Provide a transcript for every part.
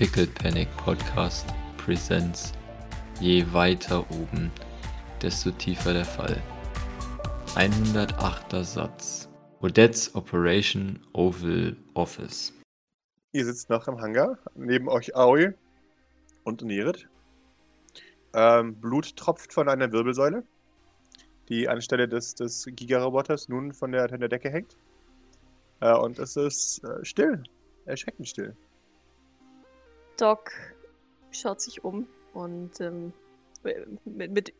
Pickle Panic Podcast Presents. Je weiter oben, desto tiefer der Fall. 108er Satz. Odette's Operation Oval Office. Ihr sitzt noch im Hangar, neben euch Aoi und Nirit. Ähm, Blut tropft von einer Wirbelsäule, die anstelle des, des Gigaroboters nun von der, von der Decke hängt. Äh, und es ist äh, still, erschreckend still. Doc schaut sich um und ähm, mit, mit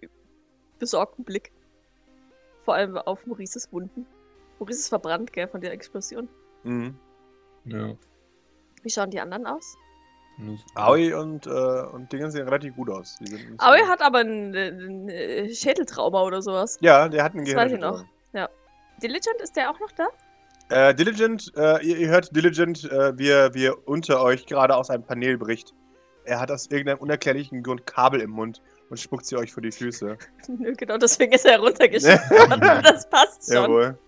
besorgtem Blick. Vor allem auf Maurices Wunden. Maurice ist verbrannt, gell, von der Explosion. Mhm. Ja. Wie schauen die anderen aus? Aoi und, äh, und Dinge sehen relativ gut aus. Aoi so- hat aber ein, ein Schädeltrauma oder sowas. Ja, der hat einen Das weiß ich Gehirn. noch. Diligent, ist der auch noch da? Äh, Diligent, äh, ihr, ihr hört Diligent, äh, wie, er- wie er unter euch gerade aus einem Panel bricht. Er hat aus irgendeinem unerklärlichen Grund Kabel im Mund und spuckt sie euch vor die Füße. Nö, genau, deswegen ist er heruntergeschickt worden. Das passt schon. Jawohl.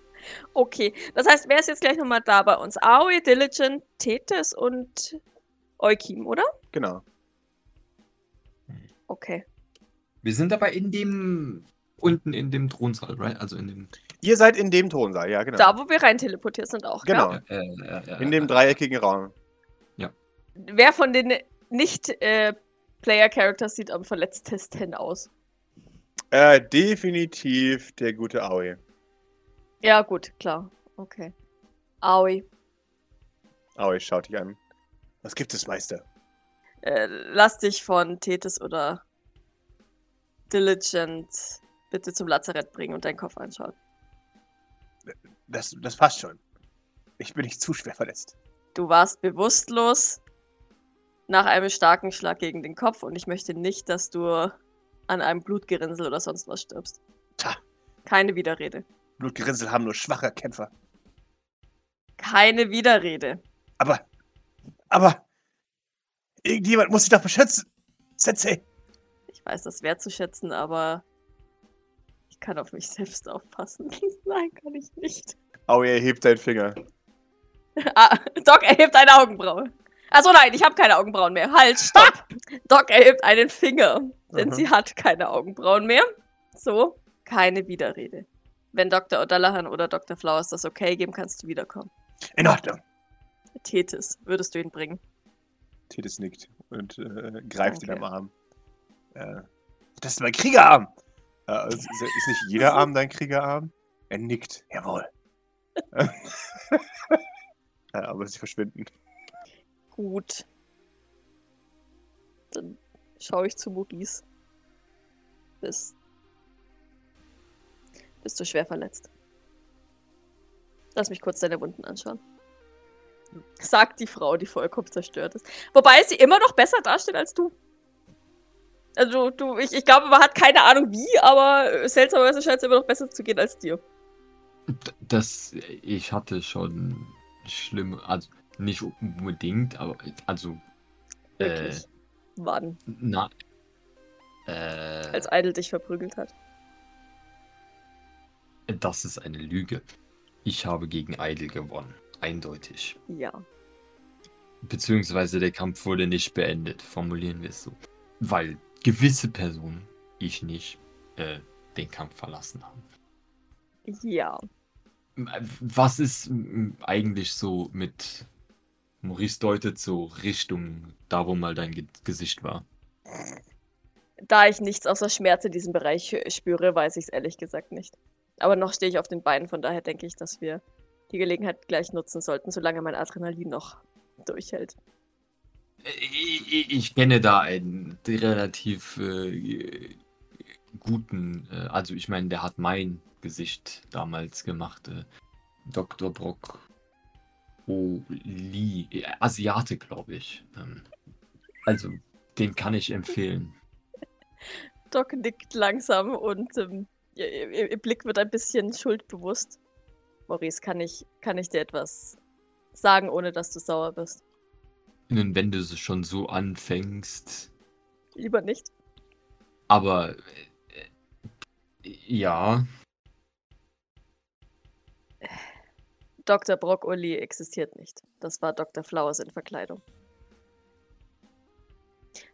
Okay, das heißt, wer ist jetzt gleich nochmal da bei uns? Aoi, Diligent, Tethys und Eukim, oder? Genau. Okay. Wir sind aber in dem. Unten in dem Thronsaal, right? Also in dem. Ihr seid in dem Tonsaal, ja, genau. Da, wo wir rein teleportiert sind auch, Genau. Äh, äh, äh, In dem äh, dreieckigen Raum. Wer von den Nicht-Player-Characters sieht am verletztesten aus? Äh, definitiv der gute Aoi. Ja, gut, klar. Okay. Aoi, Aoi schaut dich an. Was gibt es, Meister? äh, lass dich von Tethys oder Diligent bitte zum Lazarett bringen und deinen Kopf anschauen. Das, das passt schon. Ich bin nicht zu schwer verletzt. Du warst bewusstlos nach einem starken Schlag gegen den Kopf und ich möchte nicht, dass du an einem Blutgerinnsel oder sonst was stirbst. Tja, Keine Widerrede. Blutgerinnsel haben nur schwache Kämpfer. Keine Widerrede. Aber, aber, irgendjemand muss sich doch beschützen. Sensei. Ich weiß das wertzuschätzen, aber kann auf mich selbst aufpassen. Nein, kann ich nicht. Aoi erhebt seinen Finger. Ah, Doc erhebt eine Augenbraue. Achso, nein, ich habe keine Augenbrauen mehr. Halt, stopp. Doc erhebt einen Finger, denn Mhm. sie hat keine Augenbrauen mehr. So, keine Widerrede. Wenn Dr. O'Dallahan oder Dr. Flowers das okay geben, kannst du wiederkommen. In Ordnung. Tethys, würdest du ihn bringen? Titus nickt und äh, greift ihn Danke. am Arm. Äh, das ist mein Kriegerarm. Ist, ist ist nicht jeder Arm dein Kriegerarm? Er nickt. Jawohl. ja, aber sie verschwinden. Gut. Dann schaue ich zu Maurice. Bist. Bist du schwer verletzt? Lass mich kurz deine Wunden anschauen. Sagt die Frau, die vollkommen zerstört ist. Wobei sie immer noch besser dasteht als du. Also, du, ich, ich glaube, man hat keine Ahnung wie, aber seltsamerweise scheint es immer noch besser zu gehen als dir. Das. Ich hatte schon schlimme. Also nicht unbedingt, aber. Also. Äh. Wann? na. Äh. Als Idle dich verprügelt hat. Das ist eine Lüge. Ich habe gegen Idle gewonnen. Eindeutig. Ja. Beziehungsweise der Kampf wurde nicht beendet, formulieren wir es so. Weil gewisse Personen, ich nicht, äh, den Kampf verlassen haben. Ja. Was ist m, eigentlich so mit Maurice deutet so Richtung da, wo mal dein Ge Gesicht war? Da ich nichts außer Schmerz in diesem Bereich spüre, weiß ich es ehrlich gesagt nicht. Aber noch stehe ich auf den Beinen, von daher denke ich, dass wir die Gelegenheit gleich nutzen sollten, solange mein Adrenalin noch durchhält. Ich, ich- ich kenne da einen relativ äh, guten, äh, also ich meine, der hat mein Gesicht damals gemacht. Äh, Dr. Brock Oli, äh, Asiate, glaube ich. Ähm, also, den kann ich empfehlen. Doc nickt langsam und ähm, ihr, ihr, ihr Blick wird ein bisschen schuldbewusst. Maurice, kann ich, kann ich dir etwas sagen, ohne dass du sauer bist? Nun, wenn du es schon so anfängst, Lieber nicht. aber äh, äh, ja, Dr. Brock Uli existiert nicht. Das war Dr. Flowers in Verkleidung.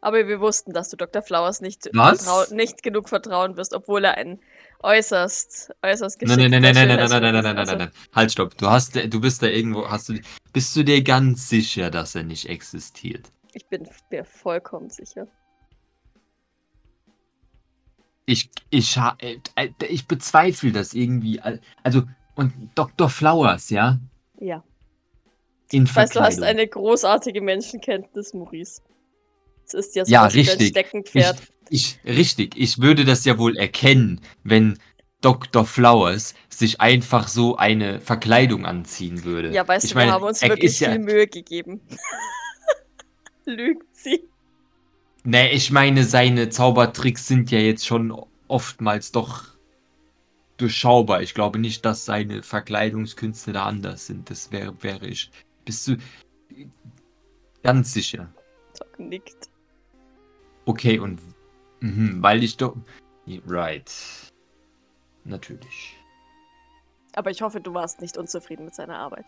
Aber wir wussten, dass du Dr. Flowers nicht, nicht genug vertrauen wirst, obwohl er ein äußerst, äußerst Nein, nein, nein, geschickter nein, nein, nein, nein, nein, nein, Schönheitschirurg nein, ist. nein, nein. Halt, stopp. Du hast, du bist da irgendwo, hast du, bist du dir ganz sicher, dass er nicht existiert? Ich bin mir vollkommen sicher. Ich, ich, äh, äh, ich bezweifle das irgendwie. al- Also, und Dr. Flowers, ja? Ja. In Ich weiß, du hast eine großartige Menschenkenntnis, Maurice. Es ist ja so Ja, richtig. Steckenpferd. Ich, richtig, ich würde das ja wohl erkennen, wenn Dr. Flowers sich einfach so eine Verkleidung anziehen würde. Ja, weißt ich du, meine, wir haben uns wirklich ist ja, viel Mühe gegeben. Lügt sie. Nee, ich meine, seine Zaubertricks sind ja jetzt schon oftmals doch durchschaubar. Ich glaube nicht, dass seine Verkleidungskünste da anders sind. Das wäre, wäre ich. Bist du ganz sicher? Doc nickt. Okay, und mhm, weil ich doch. Right. Natürlich. Aber ich hoffe, du warst nicht unzufrieden mit seiner Arbeit.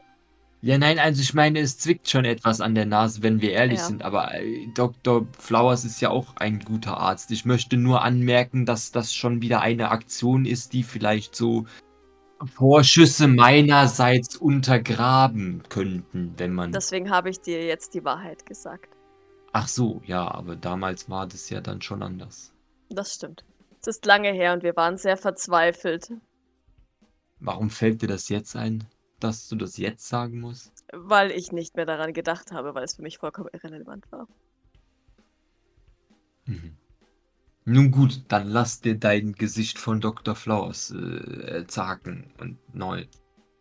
Ja, nein, also ich meine, es zwickt schon etwas an der Nase, wenn wir ehrlich Ja. sind, aber äh, Dr. Flowers ist ja auch ein guter Arzt. Ich möchte nur anmerken, dass das schon wieder eine Aktion ist, die vielleicht so Vorschüsse meinerseits untergraben könnten, wenn man. Deswegen habe ich dir jetzt die Wahrheit gesagt. Ach so, ja, aber damals war das ja dann schon anders. Das stimmt. Es ist lange her und wir waren sehr verzweifelt, Warum fällt dir das jetzt ein, dass du das jetzt sagen musst? weil ich nicht mehr daran gedacht habe, weil es für mich vollkommen irrelevant war. Mhm. Nun gut, dann lass dir dein Gesicht von Dr. Flowers äh, zagen und neu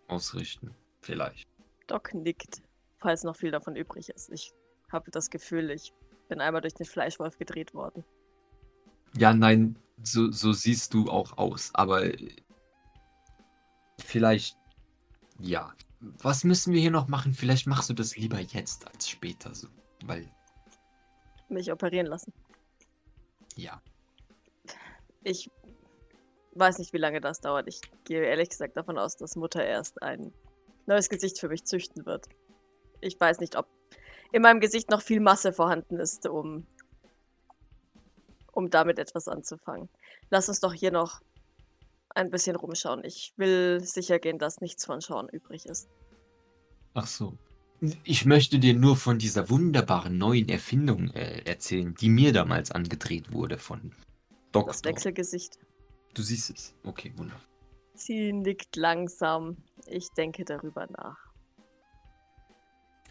ausrichten. Vielleicht. Doc nickt, falls noch viel davon übrig ist. Ich habe das Gefühl, ich bin einmal durch den Fleischwolf gedreht worden. Ja, nein, so, so siehst du auch aus, aber vielleicht, ja. Was müssen wir hier noch machen? Vielleicht machst du das lieber jetzt als später, so. Weil, Mich operieren lassen. ja. Ich weiß nicht, wie lange das dauert. Ich gehe ehrlich gesagt davon aus, dass Mutter erst ein neues Gesicht für mich züchten wird. Ich weiß nicht, ob in meinem Gesicht noch viel Masse vorhanden ist, um, um damit etwas anzufangen. Lass uns doch hier noch ein bisschen rumschauen. Ich will sicher gehen, dass nichts von Schauen übrig ist. Ach so. Ich möchte dir nur von dieser wunderbaren neuen Erfindung äh, erzählen, die mir damals angedreht wurde von Doktor. Das Wechselgesicht. Du siehst es. Okay, wunderbar. Sie nickt langsam. Ich denke darüber nach.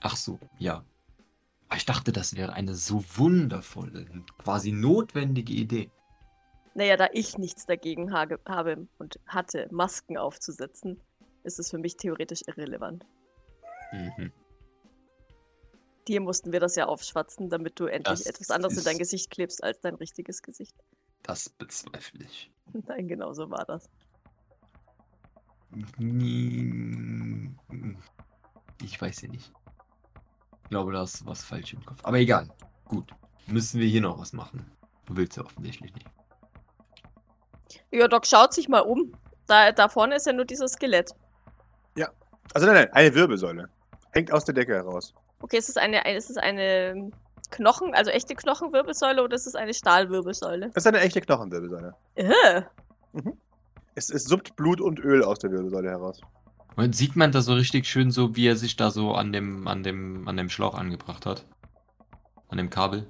Ach so, ja. Ich dachte, das wäre eine so wundervolle, quasi notwendige Idee. Naja, da ich nichts dagegen habe und hatte, Masken aufzusetzen, ist es für mich theoretisch irrelevant. Mhm. Dir mussten wir das ja aufschwatzen, damit du endlich Das etwas anderes in dein Gesicht klebst als dein richtiges Gesicht. Das bezweifle ich. Nein, genau so war das. Ich weiß ja nicht. Ich glaube, da ist was falsch im Kopf. Aber egal. Gut. Müssen wir hier noch was machen? Du willst ja offensichtlich nicht. Ja, Doc schaut sich mal um. Da, da vorne ist ja nur dieses Skelett. Also nein, nein, eine Wirbelsäule. Hängt aus der Decke heraus. Okay, ist es eine, ist es eine Knochen, also echte Knochenwirbelsäule oder ist es eine Stahlwirbelsäule? Das ist eine echte Knochenwirbelsäule. Äh, Es, es suppt Blut und Öl aus der Wirbelsäule heraus. Und sieht man da so richtig schön so, wie er sich da so an dem, an dem, an dem Schlauch angebracht hat? An dem Kabel?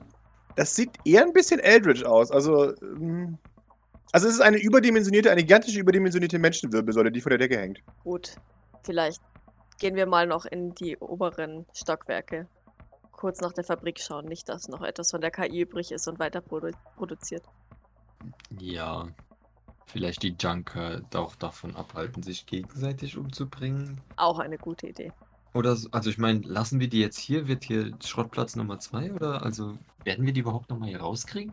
Das sieht eher ein bisschen Eldritch aus. Also, ähm, also es ist eine überdimensionierte, eine gigantische überdimensionierte Menschenwirbelsäule, die vor der Decke hängt. gut. Vielleicht gehen wir mal noch in die oberen Stockwerke. Kurz nach der Fabrik schauen. Nicht, dass noch etwas von der KI übrig ist und weiter produ produziert. Ja. Vielleicht die Junker auch davon abhalten, sich gegenseitig umzubringen. Auch eine gute Idee. Oder, so- also ich meine, lassen wir die jetzt hier? Wird hier Schrottplatz Nummer 2? Oder, also, werden wir die überhaupt nochmal hier rauskriegen?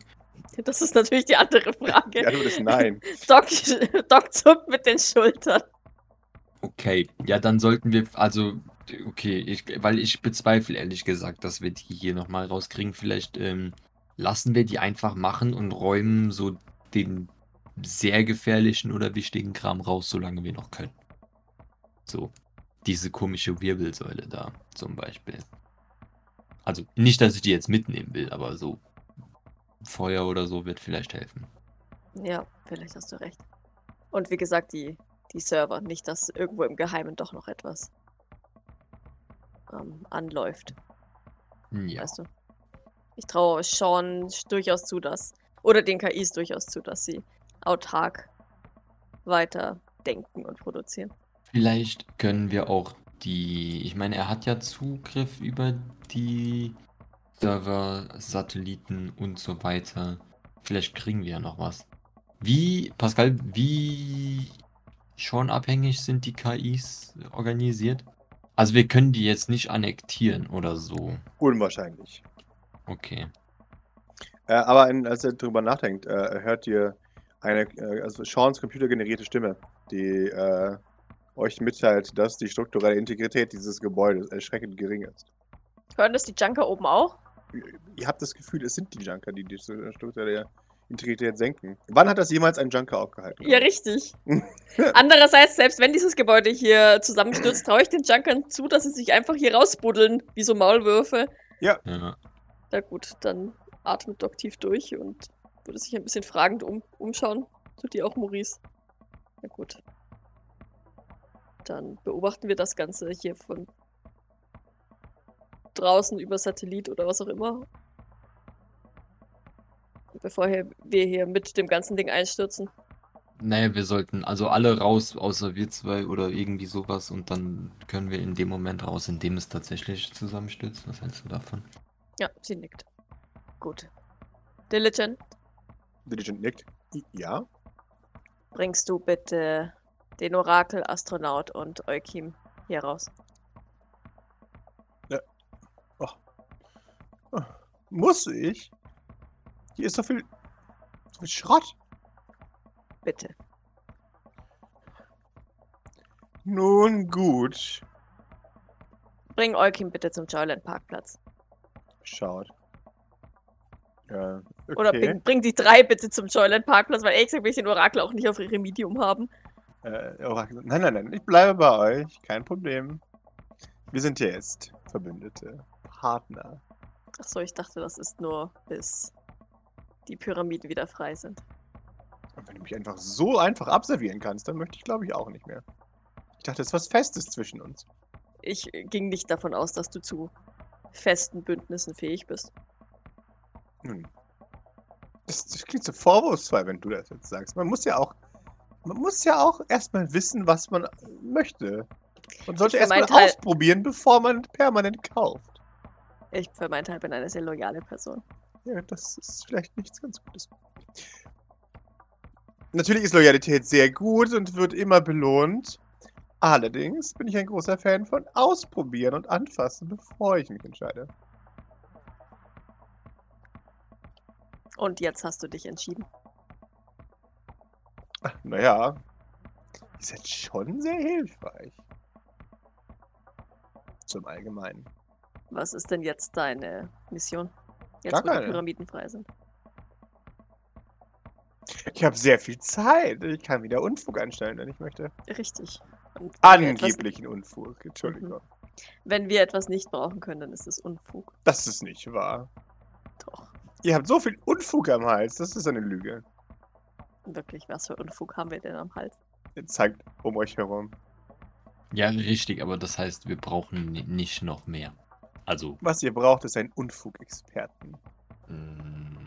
Das ist natürlich die andere Frage. Die Antwort ist nein. Doc, Doc zuckt mit den Schultern. Okay, ja, dann sollten wir, also, okay, ich, weil ich bezweifle ehrlich gesagt, dass wir die hier nochmal rauskriegen. Vielleicht ähm, lassen wir die einfach machen und räumen so den sehr gefährlichen oder wichtigen Kram raus, solange wir noch können. So, diese komische Wirbelsäule da zum Beispiel. Also, nicht, dass ich die jetzt mitnehmen will, aber so Feuer oder so wird vielleicht helfen. Ja, vielleicht hast du recht. Und wie gesagt, die, die Server, nicht, dass irgendwo im Geheimen doch noch etwas ähm, anläuft. Ja. Weißt du? Ich traue Sean durchaus zu, dass, oder den KIs durchaus zu, dass sie autark weiter denken und produzieren. Vielleicht können wir auch die, ich meine, er hat ja Zugriff über die Server, Satelliten und so weiter. Vielleicht kriegen wir ja noch was. Wie, Pascal, wie schon abhängig sind die KIs organisiert? Also wir können die jetzt nicht annektieren oder so. Unwahrscheinlich. Okay. Äh, aber in, als er drüber nachdenkt, äh, hört ihr eine, äh, also Seans computergenerierte Stimme, die äh, euch mitteilt, dass die strukturelle Integrität dieses Gebäudes erschreckend gering ist. Hören das die Junker oben auch? Ihr habt das Gefühl, es sind die Junker, die die strukturelle Integrität senken. Wann hat das jemals ein Junker aufgehalten? Ja, richtig. Andererseits, selbst wenn dieses Gebäude hier zusammenstürzt, traue ich den Junkern zu, dass sie sich einfach hier rausbuddeln, wie so Maulwürfe. Ja. Na gut, dann atmet Doc tief durch und würde sich ein bisschen fragend um, umschauen. Tut die auch Maurice? Na gut. Dann beobachten wir das Ganze hier von draußen über Satellit oder was auch immer. Bevor wir hier mit dem ganzen Ding einstürzen. Naja, wir sollten also alle raus, außer wir zwei oder irgendwie sowas und dann können wir in dem Moment raus, in dem es tatsächlich zusammenstürzt. Was hältst du davon? Ja, sie nickt. Gut. Diligent, Diligent nickt. Ja. bringst du bitte den Orakel, Astronaut und Eukim hier raus. Muss ich? Hier ist so viel, so viel Schrott. Bitte. Nun gut. Bring Eukim bitte zum Joyland Parkplatz. Schaut. Ja, okay. Oder bring, bring die drei bitte zum Joyland Parkplatz, weil ehrlich gesagt will ich den Orakel auch nicht auf ihre Medium haben. Äh, Orakel nein, nein, nein, ich bleibe bei euch. Kein Problem. Wir sind jetzt Verbündete. Partner. Achso, ich dachte, das ist nur bis die Pyramiden wieder frei sind. Und wenn du mich einfach so einfach abservieren kannst, dann möchte ich, glaube ich, auch nicht mehr. Ich dachte, es ist was Festes zwischen uns. Ich äh, ging nicht davon aus, dass du zu festen Bündnissen fähig bist. Hm. Das, das klingt so vorwurfsvoll, wenn du das jetzt sagst. Man muss ja auch, man muss ja auch erstmal wissen, was man möchte. Man sollte erstmal Teil- ausprobieren, bevor man permanent kauft. Ich für meinen Teil bin eine sehr loyale Person. Ja, das ist vielleicht nichts ganz Gutes. Natürlich ist Loyalität sehr gut und wird immer belohnt. Allerdings bin ich ein großer Fan von Ausprobieren und Anfassen, bevor ich mich entscheide. Und jetzt hast du dich entschieden. Naja, ihr seid schon sehr hilfreich. Zum Allgemeinen. Was ist denn jetzt deine Mission? Jetzt, Gar wo die. Pyramiden frei sind. Ich habe sehr viel Zeit. Ich kann wieder Unfug anstellen, wenn ich möchte. Richtig. Angeblichen Unfug. Entschuldigung. Wenn wir etwas nicht brauchen können, dann ist es Unfug. Das ist nicht wahr. Doch. Ihr habt so viel Unfug am Hals. Das ist eine Lüge. Wirklich, was für Unfug haben wir denn am Hals? Ihr zeigt um euch herum. Ja, richtig, aber das heißt, wir brauchen ni- nicht noch mehr. Also, Was ihr braucht, ist ein Unfugexperten. mh,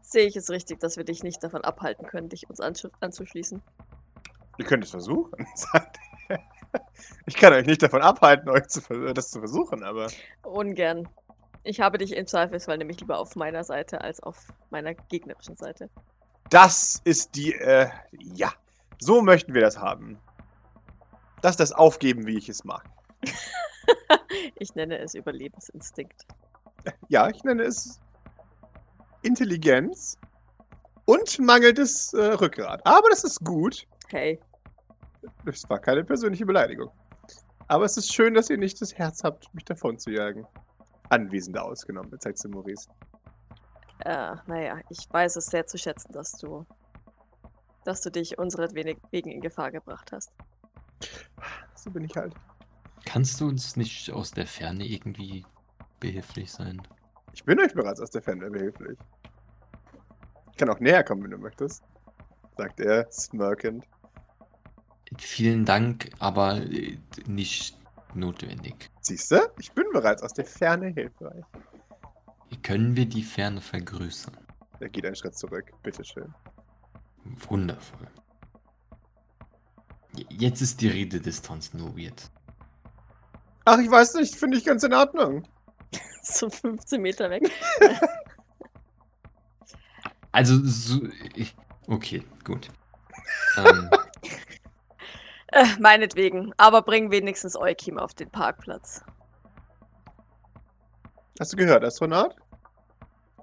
Sehe ich es richtig, dass wir dich nicht davon abhalten können, dich uns anzuschließen? Ihr könnt es versuchen. sagt er. ich kann euch nicht davon abhalten, euch zu, das zu versuchen, aber Ungern. Ich habe dich im Zweifelsfall nämlich lieber auf meiner Seite als auf meiner gegnerischen Seite. das ist die, äh, ja, so möchten wir das haben. Das ist das Aufgeben, wie ich es mag. ich nenne es Überlebensinstinkt. Ja, ich nenne es Intelligenz und mangelndes äh, Rückgrat. Aber das ist gut. Hey, Das war keine persönliche Beleidigung. Aber es ist schön, dass ihr nicht das Herz habt, mich davon zu jagen. Anwesende ausgenommen, zeigt sie Maurice. äh, naja, ich weiß es sehr zu schätzen, dass du, dass du dich unseretwegen wegen in Gefahr gebracht hast. So bin ich halt. kannst du uns nicht aus der Ferne irgendwie behilflich sein? Ich bin euch bereits aus der Ferne behilflich. Ich kann auch näher kommen, wenn du möchtest, sagt er, smirkend. Vielen Dank, aber äh, nicht notwendig. Siehst du? Ich bin bereits aus der Ferne hilfreich. Können wir die Ferne vergrößern? Er geht einen Schritt zurück. Bitteschön. Wundervoll. Jetzt ist die Rededistanz nur weird. Ach, ich weiß nicht. Finde ich ganz in Ordnung. So 15 Meter weg. Also, so, ich, okay, gut. ähm, Äh, meinetwegen. Aber bring wenigstens Eukim auf den Parkplatz. Hast du gehört, Astronaut?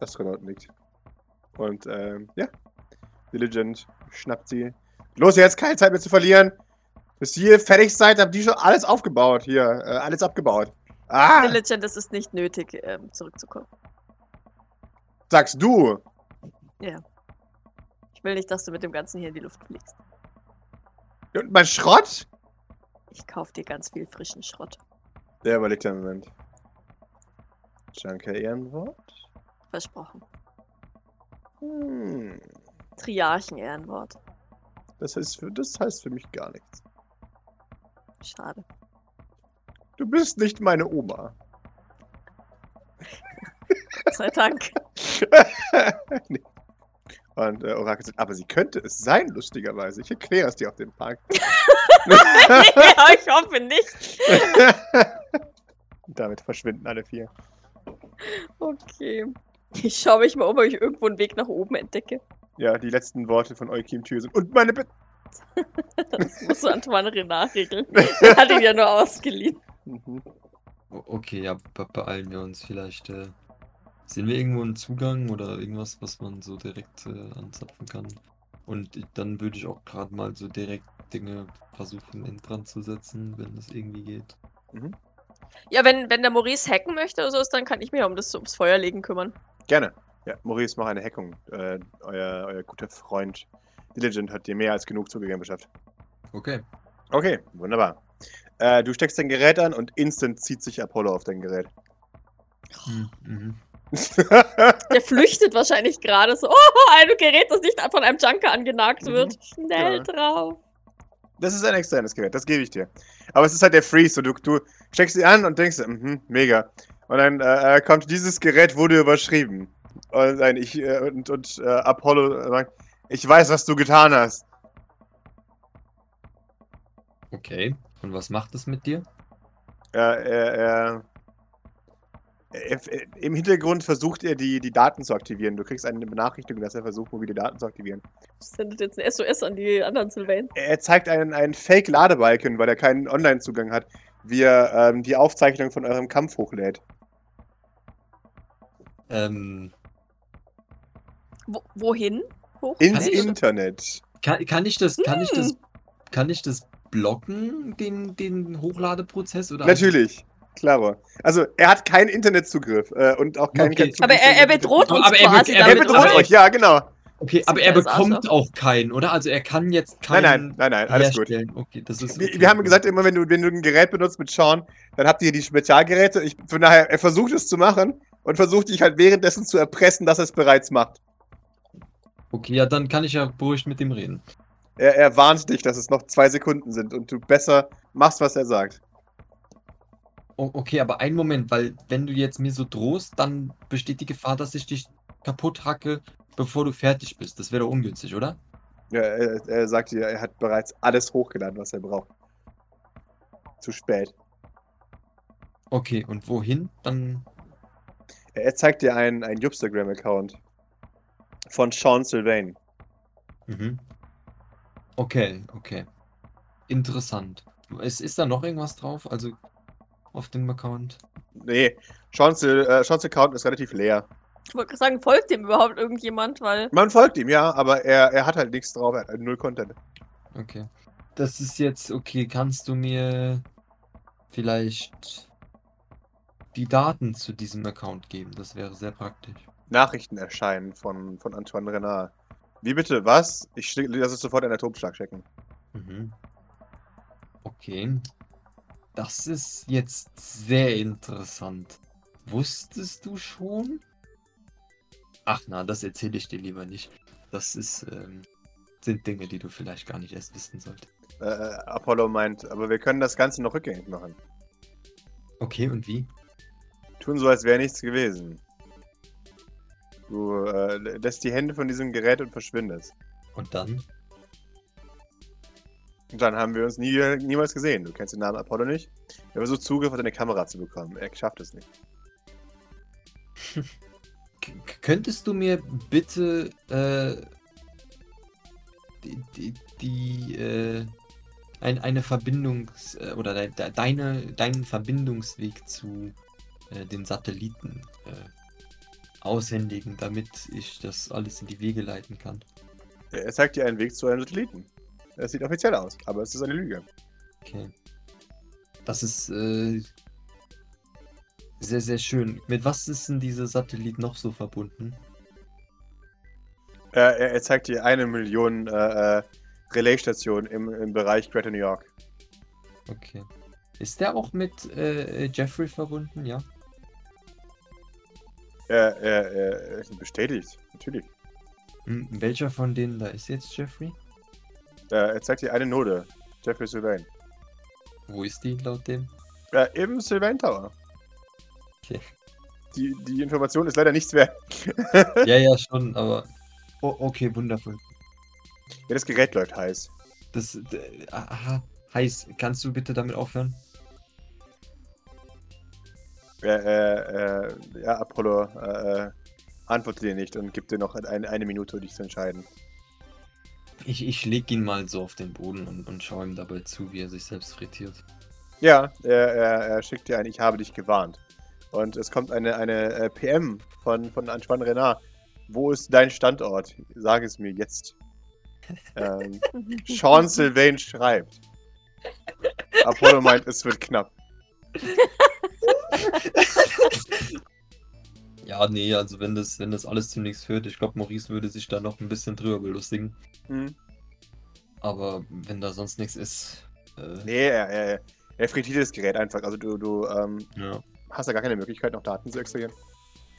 Astronaut nickt. Und, ähm, ja. Diligent schnappt sie. Los, jetzt keine Zeit mehr zu verlieren. Bis ihr fertig seid, habt ihr schon alles aufgebaut. Hier, äh, alles abgebaut. Ah, Diligent, es ist nicht nötig, ähm, zurückzukommen. sagst du. Ich will nicht, dass du mit dem Ganzen hier in die Luft fliegst. Und mein Schrott? Ich kauf dir ganz viel frischen Schrott. Der überlegt einen Moment. Danke, Ehrenwort. Versprochen. Hm. Triarchen-Ehrenwort. Das heißt, für, das heißt für mich gar nichts. Schade. Du bist nicht meine Oma. Gott sei Dank. nee. Und äh, Orakel sagt, aber sie könnte es sein, lustigerweise. Ich erkläre es dir auf dem Park. ja, ich hoffe nicht. Und damit verschwinden alle vier. Okay. Ich schaue mich mal um, ob ich irgendwo einen Weg nach oben entdecke. Ja, die letzten Worte von Eukim Tür sind. Und meine Be Das muss Antoine Renard regeln. Er hat ihn ja nur ausgeliehen. mhm. okay, ja, be beeilen wir uns vielleicht. Äh, sehen wir irgendwo einen Zugang oder irgendwas, was man so direkt äh, anzapfen kann? Und ich- dann würde ich auch gerade mal so direkt Dinge versuchen in Brand zu setzen, wenn das irgendwie geht. Ja, wenn, wenn der Maurice hacken möchte oder so ist, dann kann ich mich um das ums Feuerlegen kümmern. Gerne. Ja, Maurice, mach eine Hackung. Äh, euer, euer guter Freund Diligent hat dir mehr als genug zugegeben beschafft. Okay. Okay, wunderbar. Äh, du steckst dein Gerät an und instant zieht sich Apollo auf dein Gerät. Hm, mhm. Der flüchtet wahrscheinlich gerade so. Oh, ein Gerät, das nicht von einem Junker angenagt Mhm, wird. Schnell genau. drauf. Das ist ein externes Gerät, das gebe ich dir. Aber es ist halt der Freeze. So, du, du steckst sie an und denkst, mhm, mega. Und dann äh, äh, kommt dieses Gerät wurde überschrieben. Und, nein, ich, äh, und, und äh, Apollo sagt, ich weiß, was du getan hast. Okay. Und was macht es mit dir? Äh, er, er, er, Im Hintergrund versucht er, die, die Daten zu aktivieren. Du kriegst eine Benachrichtigung, dass er versucht, mobile Daten zu aktivieren. Sendet jetzt ein SOS an die anderen Sylvain. Er zeigt einen, einen Fake-Ladebalken, weil er keinen Online-Zugang hat, wie er ähm, die Aufzeichnung von eurem Kampf hochlädt. Ähm, Wo, wohin? Hoch? Ins Kann ich- Internet. kann, kann ich das, kann ich Hm. das, kann ich das blocken, den, den Hochladeprozess? Oder Natürlich. Klaro. Also, er hat keinen Internetzugriff äh, und auch keinen Okay. keinen Aber er, er bedroht Aber- uns aber er quasi er Er damit, bedroht euch, ja, genau. Okay, aber er Kleines bekommt Arschloch. auch keinen, oder? Also er kann jetzt Nein, keinen nein, nein, nein, alles gut. Okay, das ist Wir, okay. wir haben gesagt, immer wenn du, wenn du ein Gerät benutzt mit Sean, dann habt ihr die Spezialgeräte. Ich, von daher, er versucht es zu machen und versucht dich halt währenddessen zu erpressen, dass er es bereits macht. Okay, ja, dann kann ich ja beruhigt mit ihm reden. Er, er warnt dich, dass es noch zwei Sekunden sind und du besser machst, was er sagt. Okay, aber einen Moment, weil wenn du jetzt mir so drohst, dann besteht die Gefahr, dass ich dich kaputt hacke, bevor du fertig bist. Das wäre doch ungünstig, oder? Ja, er, er sagt dir, er hat bereits alles hochgeladen, was er braucht. Zu spät. Okay, und wohin? Dann. Er, er zeigt dir einen, einen Instagram-Account von Sean Sylvain. Mhm. Okay, okay. Interessant. Ist, ist da noch irgendwas drauf? Also auf dem Account? Nee, Sean's, äh, Sean's Account ist relativ leer. Ich wollte gerade sagen, folgt dem überhaupt irgendjemand, weil Man folgt ihm, ja, aber er, er hat halt nichts drauf, er hat halt null Content. Okay. Das ist jetzt okay. Kannst du mir vielleicht die Daten zu diesem Account geben? Das wäre sehr praktisch. Nachrichten erscheinen von, von Antoine Renard. Wie bitte, was? Ich schick- lass es sofort einen Atomschlag checken. Mhm. Okay. Das ist jetzt sehr interessant. wusstest du schon? Ach na, das erzähle ich dir lieber nicht. Das ist, ähm, sind Dinge, die du vielleicht gar nicht erst wissen solltest. Äh, äh, Apollo meint, aber wir können das Ganze noch rückgängig machen. Okay, und wie? Tun so, als wäre nichts gewesen. Du äh, lässt die Hände von diesem Gerät und verschwindest. Und dann? Und dann haben wir uns nie, niemals gesehen. Du kennst den Namen Apollo nicht. Er versucht Zugriff auf deine Kamera zu bekommen. Er schafft es nicht. K könntest du mir bitte äh, die, die, die äh, ein, eine Verbindungs- äh, oder de, de, deine, deinen Verbindungsweg zu äh, den Satelliten äh, aushändigen, damit ich das alles in die Wege leiten kann? Er zeigt dir einen Weg zu einem Satelliten. Es sieht offiziell aus, aber es ist eine Lüge. Okay. Das ist äh, sehr, sehr schön. Mit was ist denn dieser Satellit noch so verbunden? Er, er, er zeigt dir eine Million äh, äh, Relaisstationen im, im Bereich Greater New York. Okay. Ist der auch mit äh, Jeffrey verbunden? Ja. Er, er, er ist bestätigt, natürlich. Hm, welcher von denen da ist jetzt Jeffrey? Er, er zeigt dir eine Note. Jeffrey Sylvain. Wo ist die laut dem? Ja, im Sylvain Tower. Okay. Die, die Information ist leider nichts wert. ja, ja, schon, aber. Oh, okay, wundervoll. Ja, das Gerät läuft heiß. Das. Aha, heiß. Kannst du bitte damit aufhören? Äh, äh, äh, ja, Apollo äh, äh, antwortet dir nicht und gibt dir noch ein, eine Minute, dich zu entscheiden. Ich, ich leg ihn mal so auf den Boden und, und schaue ihm dabei zu, wie er sich selbst frittiert. Ja, er, er, er schickt dir ein Ich habe dich gewarnt. Und es kommt eine, eine äh, PM von, von Antoine Renard. Wo ist dein Standort? Sag es mir jetzt. Ähm, Sean Sylvain schreibt. Apollo meint, es wird knapp. Ja, nee, also wenn das, wenn das alles zu nichts führt, ich glaube, Maurice würde sich da noch ein bisschen drüber belustigen. Hm. Aber wenn da sonst nichts ist. Äh, Nee, er, er, er frittiert das Gerät einfach. Also du, du ähm, ja, hast da gar keine Möglichkeit, noch Daten zu extrahieren.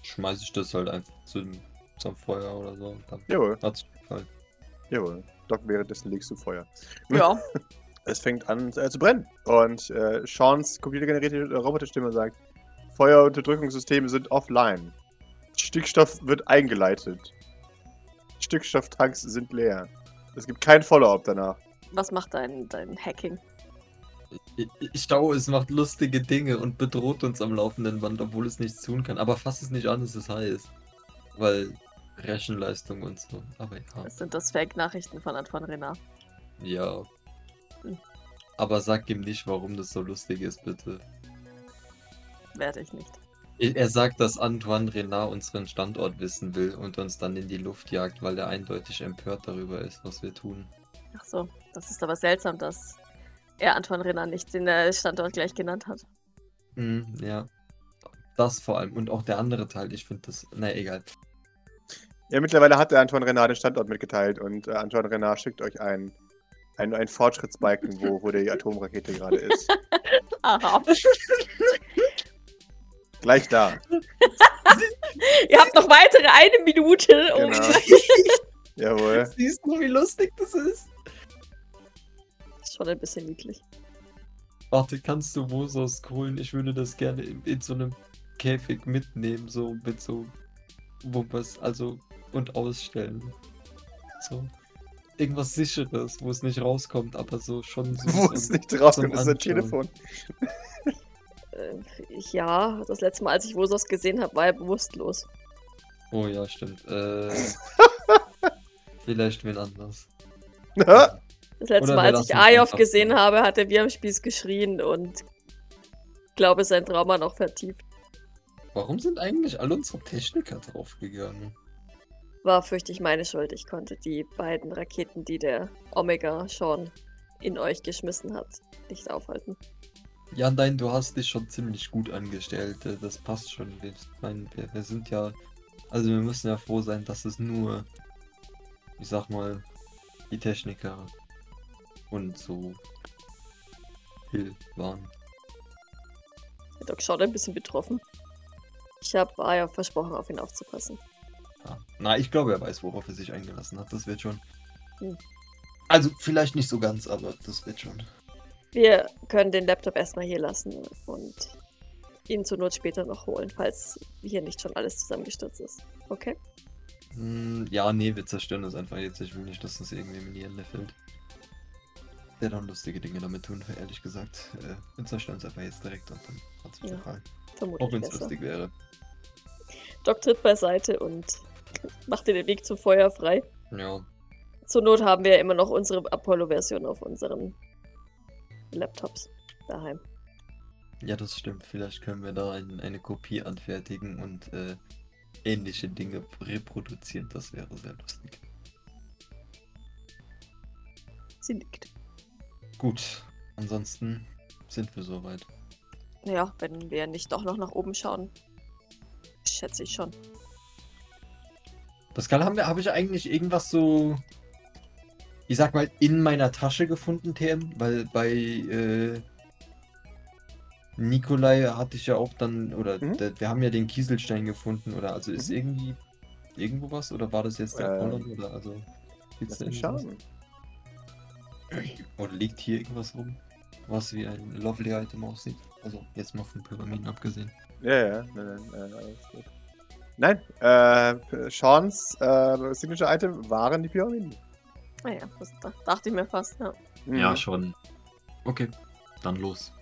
schmeiß ich das halt einfach zum, zum Feuer oder so. Jawohl, hat's gefallen. jawohl. Doc, währenddessen legst du Feuer. Ja. Es fängt an äh, zu brennen. Und äh, Seans computergenerierte Roboterstimme sagt: Feuerunterdrückungssysteme sind offline. Stickstoff wird eingeleitet. Stickstofftanks sind leer. Es gibt kein Follow-up danach. Was macht dein, dein Hacking? Ich, glaube, es macht lustige Dinge und bedroht uns am laufenden Band, obwohl es nichts tun kann. Aber fass es nicht an, es ist heiß. Weil Rechenleistung und so. Aber ja. Was sind das Fake-Nachrichten von Antoine Renard? Ja. Hm. Aber sag ihm nicht, warum das so lustig ist, bitte. Werde ich nicht. Er sagt, dass Antoine Renard unseren Standort wissen will und uns dann in die Luft jagt, weil er eindeutig empört darüber ist, was wir tun. Ach so, das ist aber seltsam, dass er Antoine Renard nicht den äh, Standort gleich genannt hat. Hm, ja. Das vor allem. Und auch der andere Teil, ich finde das. Na egal. Ja, mittlerweile hat der Antoine Renard den Standort mitgeteilt und äh, Antoine Renard schickt euch einen, einen, einen Fortschrittsbalken, wo, wo die Atomrakete gerade ist. Aha. Gleich da. Ihr habt noch weitere eine Minute, um. Genau. Jawohl. Siehst du, wie lustig das ist? ist schon ein bisschen niedlich. Warte, kannst du Vosos holen? Ich würde das gerne in, in so einem Käfig mitnehmen, so mit so Wumpers, also und ausstellen. So. Irgendwas sicheres, wo es nicht rauskommt, aber so schon so. Wo es nicht rauskommt, ist ein. Telefon. Äh, ja, das letzte Mal, als ich Vosos gesehen habe, war er bewusstlos. Oh ja, stimmt. Äh, vielleicht wen anders. Das letzte Oder Mal, als ich Ayov gesehen habe, hat er wie am Spieß geschrien und ich glaube, sein Trauma noch vertieft. Warum sind eigentlich alle unsere Techniker draufgegangen? War fürchte ich meine Schuld. Ich konnte die beiden Raketen, die der Omega schon in euch geschmissen hat, nicht aufhalten. Ja, nein, du hast dich schon ziemlich gut angestellt. äh, Das passt schon. Wir, ich meine, wir, wir sind ja. Also, wir müssen ja froh sein, dass es nur. Ich sag mal. Die Techniker. Und so. Hill waren. Der Doc schaut ein bisschen betroffen. Ich habe Aya versprochen, auf ihn aufzupassen. Ja. Na, ich glaube, er weiß, worauf er sich eingelassen hat. Das wird schon. Hm. Also, vielleicht nicht so ganz, aber das wird schon. Wir können den Laptop erstmal hier lassen und ihn zur Not später noch holen, falls hier nicht schon alles zusammengestürzt ist. Okay? Hm, ja, nee, wir zerstören das einfach jetzt. Ich will nicht, dass das irgendwie in die Hände fällt. Der dann lustige Dinge damit tun, ehrlich gesagt. Äh, wir zerstören es einfach jetzt direkt und dann hat sich Ja. Vermutlich Auch wenn es lustig wäre. Doc tritt beiseite und macht dir den Weg zum Feuer frei. Ja. Zur Not haben wir ja immer noch unsere Apollo-Version auf unseren Laptops daheim. Ja, das stimmt. Vielleicht können wir da ein, eine Kopie anfertigen und äh, ähnliche Dinge reproduzieren. Das wäre sehr lustig. Sie liegt. Gut, ansonsten sind wir soweit. Ja, wenn wir nicht doch noch nach oben schauen. Schätze ich schon. Pascal, haben wir, habe ich eigentlich irgendwas so, ich sag mal, in meiner Tasche gefunden, TM? Weil bei äh, Nikolai hatte ich ja auch dann, oder Mhm. der, wir haben ja den Kieselstein gefunden, oder also ist Mhm. irgendwie irgendwo was, oder war das jetzt der Apollon, oder also gibt's da schauen. Oder liegt hier irgendwas rum, was wie ein Lovely Item aussieht? Also jetzt mal von Pyramiden abgesehen. Ja, ja, nein, nein, äh, alles gut. Nein, äh, Seans äh, Signature-Item waren die Pyramiden. Naja, das da- dachte ich mir fast, ja. Mhm. schon. Okay, dann los.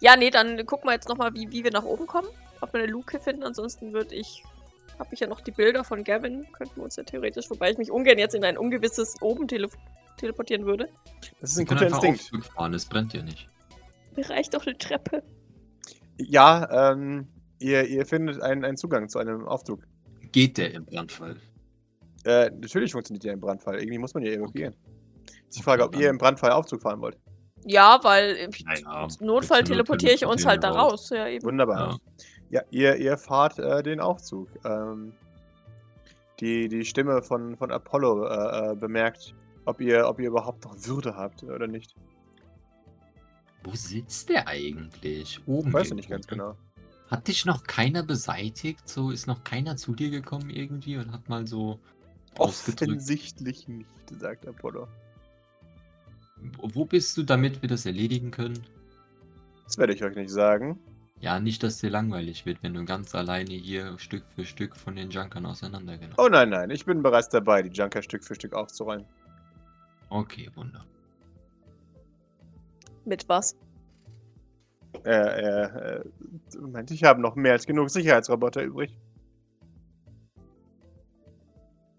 Ja, nee, dann gucken wir jetzt nochmal, wie, wie wir nach oben kommen. Ob wir eine Luke finden. Ansonsten würde ich. Habe ich ja noch die Bilder von Gavin. Könnten wir uns ja theoretisch, wobei ich mich ungern jetzt in ein ungewisses oben tele teleportieren würde. Das ist ein guter einfach Instinkt. Fahren, es brennt ja nicht. Mir reicht doch eine Treppe. Ja, ähm, ihr, ihr findet einen, einen Zugang zu einem Aufzug. Geht der im Brandfall? Äh, natürlich funktioniert ja im Brandfall. Irgendwie muss man ja evakuieren. Ist die Frage, ob Okay, ihr im Brandfall Aufzug fahren wollt. Ja, weil im Naja, Notfall teleportiere ich uns halt da raus. Ja, eben. Wunderbar. Ja, ihr, ihr fahrt äh, den Aufzug. Ähm, die, die Stimme von, von Apollo äh, äh, bemerkt, ob ihr, ob ihr überhaupt noch Würde habt oder nicht. Wo sitzt der eigentlich? Oben. Weiß ich nicht ganz genau. Hat dich noch keiner beseitigt? So ist noch keiner zu dir gekommen irgendwie und hat mal so. Offensichtlich nicht, sagt Apollo. Wo bist du, damit wir das erledigen können? Das werde ich euch nicht sagen. Ja, nicht, dass dir langweilig wird, wenn du ganz alleine hier Stück für Stück von den Junkern auseinandergenommen Oh nein, nein, ich bin bereits dabei, die Junker Stück für Stück aufzuräumen. Okay, Wunder. Mit was? Er, er, er meint, ich habe noch mehr als genug Sicherheitsroboter übrig.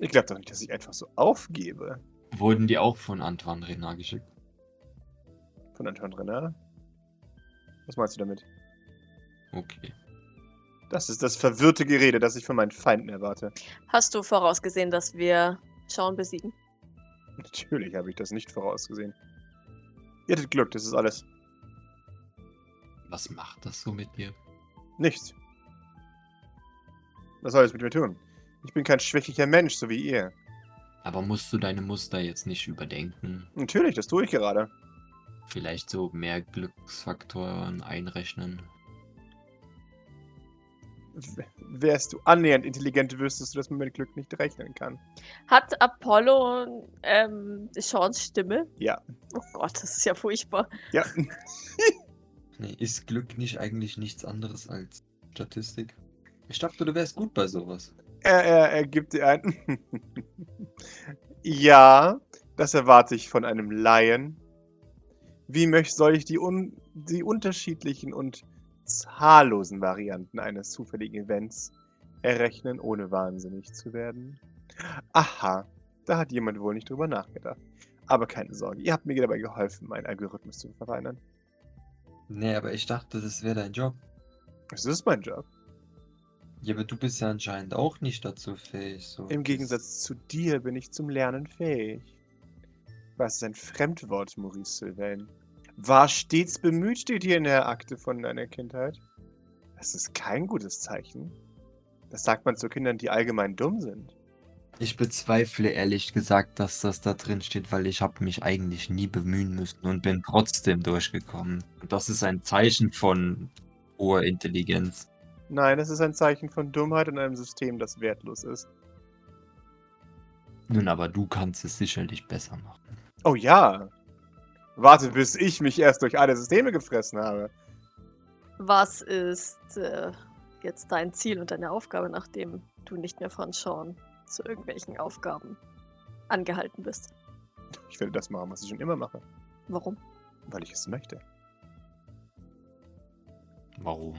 Ich glaube doch nicht, dass ich einfach so aufgebe. Wurden die auch von Antoine Renard geschickt? Von Anton Renner. Was meinst du damit? Okay. Das ist das verwirrte Gerede, das ich von meinen Feinden erwarte. Hast du vorausgesehen, dass wir Schauen besiegen? Natürlich habe ich das nicht vorausgesehen. Ihr hattet Glück, das ist alles. Was macht das so mit dir? Nichts. Was soll es mit mir tun? Ich bin kein schwächlicher Mensch, so wie ihr. Aber musst du deine Muster jetzt nicht überdenken? Natürlich, das tue ich gerade. Vielleicht so mehr Glücksfaktoren einrechnen? W- Wärst du annähernd intelligent, wüsstest du, dass man mit Glück nicht rechnen kann. Hat Apollo ähm, Seans Stimme? Ja. Oh Gott, das ist ja furchtbar. Ja. Nee, ist Glück nicht eigentlich nichts anderes als Statistik? Ich dachte, du wärst gut bei sowas. Er, er, er gibt dir ein. ja, das erwarte ich von einem Laien. Wie möcht, soll ich die, un, die unterschiedlichen und zahllosen Varianten eines zufälligen Events errechnen, ohne wahnsinnig zu werden? Aha, da hat jemand wohl nicht drüber nachgedacht. Aber keine Sorge, ihr habt mir dabei geholfen, meinen Algorithmus zu verfeinern. Nee, aber ich dachte, das wäre dein Job. Das ist mein Job. Ja, aber du bist ja anscheinend auch nicht dazu fähig. So. Im Gegensatz zu dir bin ich zum Lernen fähig. Was ist ein Fremdwort, Maurice Sylvain? War stets bemüht, steht hier in der Akte von deiner Kindheit. Das ist kein gutes Zeichen. Das sagt man zu Kindern, die allgemein dumm sind. Ich bezweifle ehrlich gesagt, dass das da drin steht, weil ich habe mich eigentlich nie bemühen müssen und bin trotzdem durchgekommen. Und das ist ein Zeichen von hoher Intelligenz. Nein, das ist ein Zeichen von Dummheit und einem System, das wertlos ist. Nun, aber du kannst es sicherlich besser machen. Oh ja. Warte, bis ich mich erst durch alle Systeme gefressen habe. Was ist äh, jetzt dein Ziel und deine Aufgabe, nachdem du nicht mehr von Sean zu irgendwelchen Aufgaben angehalten bist? Ich werde das machen, was ich schon immer mache. Warum? Weil ich es möchte. Warum?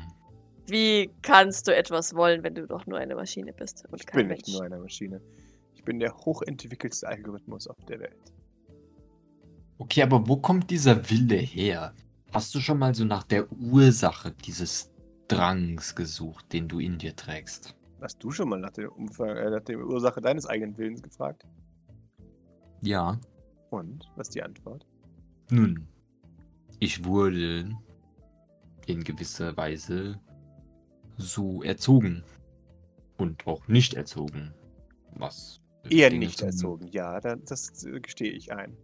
Wie kannst du etwas wollen, wenn du doch nur eine Maschine bist und Ich kein bin Mensch? nicht nur eine Maschine. Ich bin der hochentwickelste Algorithmus auf der Welt. Okay, aber wo kommt dieser Wille her? Hast du schon mal so nach der Ursache dieses Drangs gesucht, den du in dir trägst? Hast du schon mal nach der, Umfang, äh, nach der Ursache deines eigenen Willens gefragt? Ja. Und? Was ist die Antwort? Nun, ich wurde in gewisser Weise so erzogen. Und auch nicht erzogen. Was? Eher Dinge nicht erzogen, ja, da, das äh, gestehe ich ein.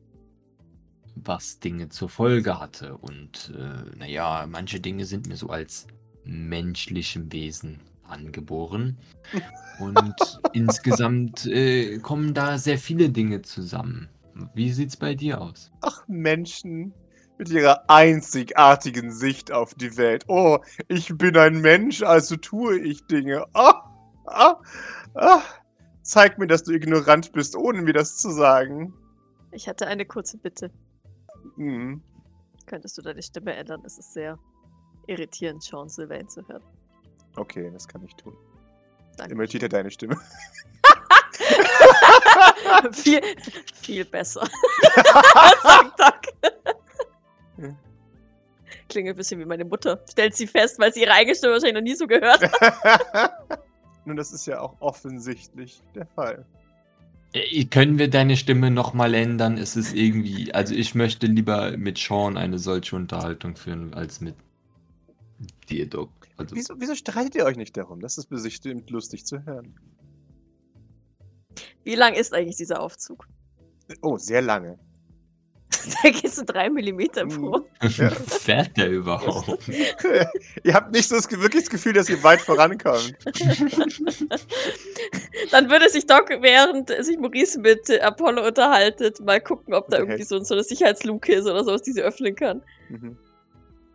was Dinge zur Folge hatte. Und äh, naja, manche Dinge sind mir so als menschlichem Wesen angeboren. Und insgesamt äh, kommen da sehr viele Dinge zusammen. Wie sieht's bei dir aus? Ach, Menschen mit ihrer einzigartigen Sicht auf die Welt. Oh, ich bin ein Mensch, also tue ich Dinge. Ah, ah, ah. Zeig mir, dass du ignorant bist, ohne mir das zu sagen. Ich hatte eine kurze Bitte. Hm. Könntest du deine Stimme ändern? Es ist sehr irritierend, Sean Sylvain zu hören. Okay, das kann ich tun. Danke. Imitiert er deine Stimme. viel, viel besser. Sag Doc. Ja. Klingt ein bisschen wie meine Mutter. Stellt sie fest, weil sie ihre eigene Stimme wahrscheinlich noch nie so gehört hat. Nun, das ist ja auch offensichtlich der Fall. Äh, können wir deine Stimme nochmal ändern? Es ist irgendwie, also ich möchte lieber mit Sean eine solche Unterhaltung führen, als mit dir, Doc. Also, Wieso, wieso streitet ihr euch nicht darum? Das ist bestimmt lustig zu hören. Wie lang ist eigentlich dieser Aufzug? Oh, sehr lange. Da gehst du drei Millimeter Mhm. vor. Ja. fährt der überhaupt? ihr habt nicht so das, wirklich das Gefühl, dass ihr weit vorankommt. Dann würde sich Doc, während sich Maurice mit Apollo unterhaltet, mal gucken, ob da Okay. irgendwie so, so eine Sicherheitsluke ist oder sowas, die sie öffnen kann. Mhm.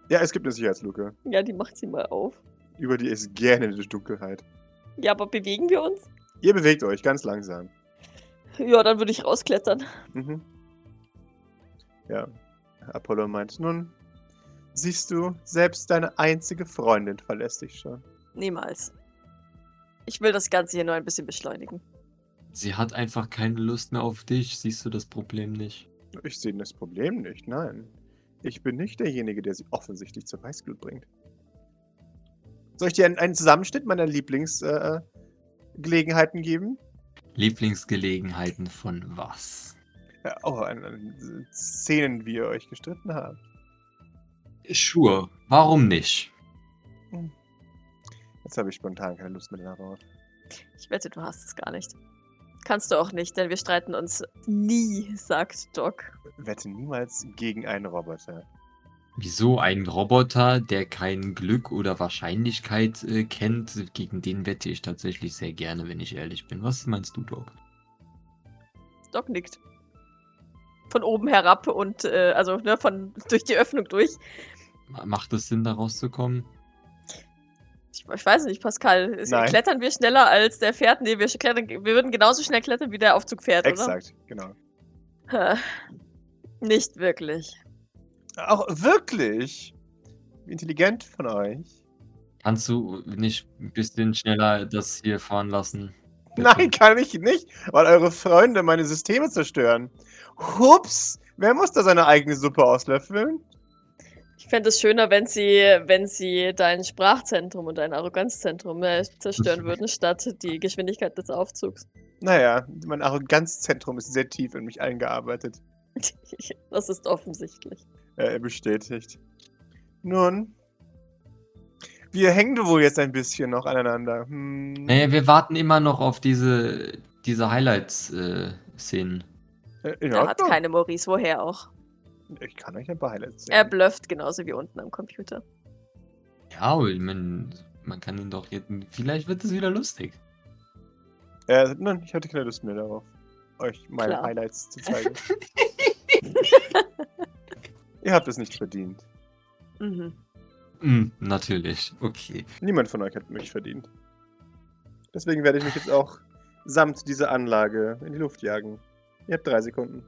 Ja, es gibt eine Sicherheitsluke. Ja, die macht sie mal auf. Über die ist gerne die Dunkelheit. Ja, aber bewegen wir uns? Ihr bewegt euch ganz langsam. Ja, dann würde ich rausklettern. Mhm. Ja. Apollo meint, nun, siehst du, selbst deine einzige Freundin verlässt dich schon. Niemals. Ich will das Ganze hier nur ein bisschen beschleunigen. Sie hat einfach keine Lust mehr auf dich. Siehst du das Problem nicht? Ich sehe das Problem nicht, nein. Ich bin nicht derjenige, der sie offensichtlich zur Weißglut bringt. Soll ich dir einen, einen Zusammenschnitt meiner Lieblingsgelegenheiten äh, Gelegenheiten geben? Lieblingsgelegenheiten von was? Ja, oh, an, an Szenen, wie ihr euch gestritten habt. Sure, warum nicht? Jetzt habe ich spontan keine Lust mehr darauf. Ich wette, du hast es gar nicht. Kannst du auch nicht, denn wir streiten uns nie, sagt Doc. Wette niemals gegen einen Roboter. Wieso ein Roboter, der kein Glück oder Wahrscheinlichkeit äh, kennt, gegen den wette ich tatsächlich sehr gerne, wenn ich ehrlich bin. Was meinst du, Doc? Doc nickt. Von oben herab und, äh, also, ne, von, durch die Öffnung durch. Ma- Macht es Sinn, da rauszukommen? Ich, ich weiß nicht, Pascal. ist- Nein. Klettern wir schneller als der fährt? Nee, wir, klettern, wir würden genauso schnell klettern, wie der Aufzug fährt, Exakt, genau. oder? Hä. Nicht wirklich. Auch wirklich? Wie intelligent von euch. Kannst du nicht ein bisschen schneller das hier fahren lassen? Bitte? Nein, kann ich nicht, weil eure Freunde meine Systeme zerstören. Hups! Wer muss da seine eigene Suppe auslöffeln? Ich fände es schöner, wenn sie, wenn sie dein Sprachzentrum und dein Arroganzzentrum äh, zerstören würden, statt die Geschwindigkeit des Aufzugs. Naja, mein Arroganzzentrum ist sehr tief in mich eingearbeitet. Das ist offensichtlich. Äh, bestätigt. Nun, wir hängen wohl jetzt ein bisschen noch aneinander. Hm. Naja, wir warten immer noch auf diese, diese Highlights-Szenen. Äh, Er hat Ordnung. keine Maurice, woher auch. Ich kann euch ein paar Highlights Er sehen. blufft genauso wie unten am Computer. ja, ich mein, man kann ihn doch jetzt. Vielleicht wird es wieder lustig. Äh, nein, ich hatte keine Lust mehr darauf, euch meine Klar. Highlights zu zeigen. Ihr habt es nicht verdient. Mhm. Hm, natürlich. Okay. Niemand von euch hat mich verdient. Deswegen werde ich mich jetzt auch samt dieser Anlage in die Luft jagen. Ihr habt drei Sekunden.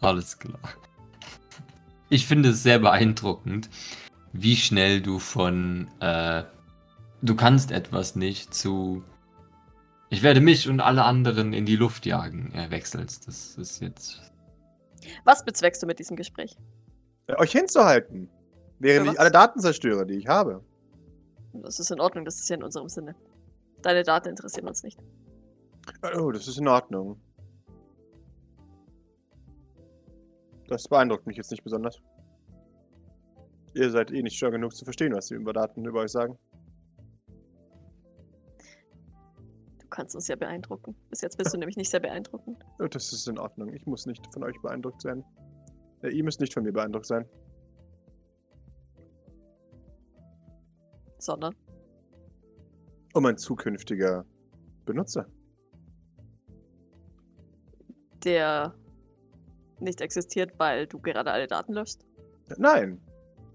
Alles klar. Ich finde es sehr beeindruckend, wie schnell du von äh, du kannst etwas nicht zu ich werde mich und alle anderen in die Luft jagen äh, wechselst. Das ist jetzt. Was bezweckst du mit diesem Gespräch? Äh, euch hinzuhalten, während ich alle Daten zerstöre, die ich habe. Das ist in Ordnung, das ist ja in unserem Sinne. Deine Daten interessieren uns nicht. Oh, das ist in Ordnung. Das beeindruckt mich jetzt nicht besonders. Ihr seid eh nicht schön genug zu verstehen, was sie über Daten über euch sagen. Du kannst uns ja beeindrucken. Bis jetzt bist du nämlich nicht sehr beeindruckend. Das ist in Ordnung. Ich muss nicht von euch beeindruckt sein. Äh, ihr müsst nicht von mir beeindruckt sein. Sondern. Um ein zukünftiger Benutzer. der nicht existiert, weil du gerade alle Daten löscht. Nein.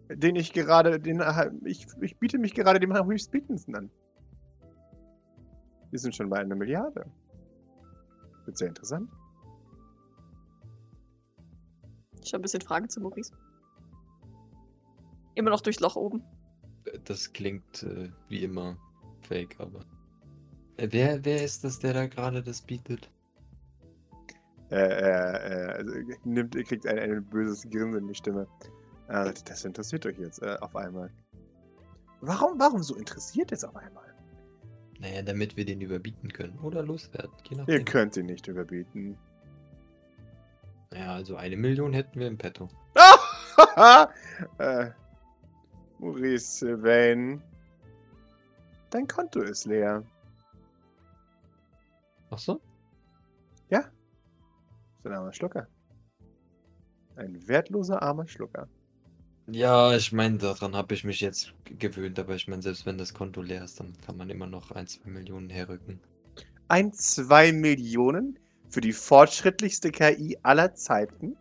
Den ich gerade, den, äh, ich, ich biete mich gerade dem höchstbietendsten an. Wir sind schon bei einer Milliarde. Wird sehr interessant. Schon ein bisschen Fragen zu Maurice. Immer noch durchs Loch oben. Das klingt äh, wie immer fake, aber. Äh, wer, wer ist das, der da gerade das bietet? Äh, äh, äh, also, nimmt, kriegt ein, ein böses Grinsen in die Stimme. Äh, das interessiert euch jetzt äh, auf einmal. Warum, warum so interessiert es auf einmal? Naja, damit wir den überbieten können oder loswerden. Ihr könnt ihn nicht überbieten. Naja, also eine Million hätten wir im Petto. äh, Maurice Wayne. Dein Konto ist leer. Ach so? Ein armer Schlucker. Ein wertloser armer Schlucker. Ja, ich meine, daran habe ich mich jetzt gewöhnt, aber ich meine, selbst wenn das Konto leer ist, dann kann man immer noch ein, zwei Millionen herrücken. Ein, zwei Millionen für die fortschrittlichste KI aller Zeiten?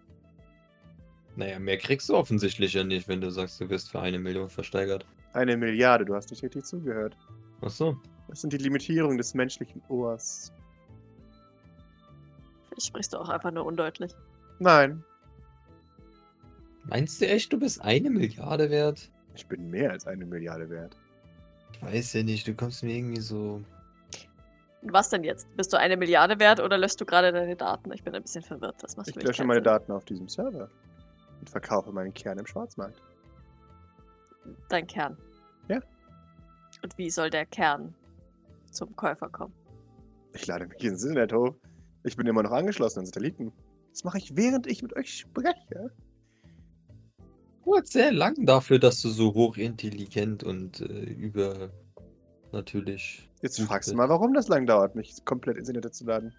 Naja, mehr kriegst du offensichtlich ja nicht, wenn du sagst, du wirst für eine Million versteigert. Eine Milliarde, du hast nicht richtig zugehört. Ach so. Das sind die Limitierungen des menschlichen Ohrs. Vielleicht sprichst du auch einfach nur undeutlich. Nein, Meinst du echt, du bist eine Milliarde wert? ich bin mehr als eine Milliarde wert. Ich weiß ja nicht, du kommst mir irgendwie so. Und was denn jetzt? Bist du eine Milliarde wert oder löscht du gerade deine Daten? Ich bin ein bisschen verwirrt. Das macht Ich lösche meine Sinn. Daten auf diesem Server und verkaufe meinen Kern im Schwarzmarkt. Dein Kern. Ja. Und wie soll der Kern zum Käufer kommen? Ich lade mich ins Internet hoch. Ich bin immer noch angeschlossen an Satelliten. Das mache ich, während ich mit euch spreche. Du hast sehr lang dafür, dass du so hochintelligent und äh, über natürlich. Jetzt gut fragst du mal, warum das lang dauert, mich komplett ins Internet zu laden.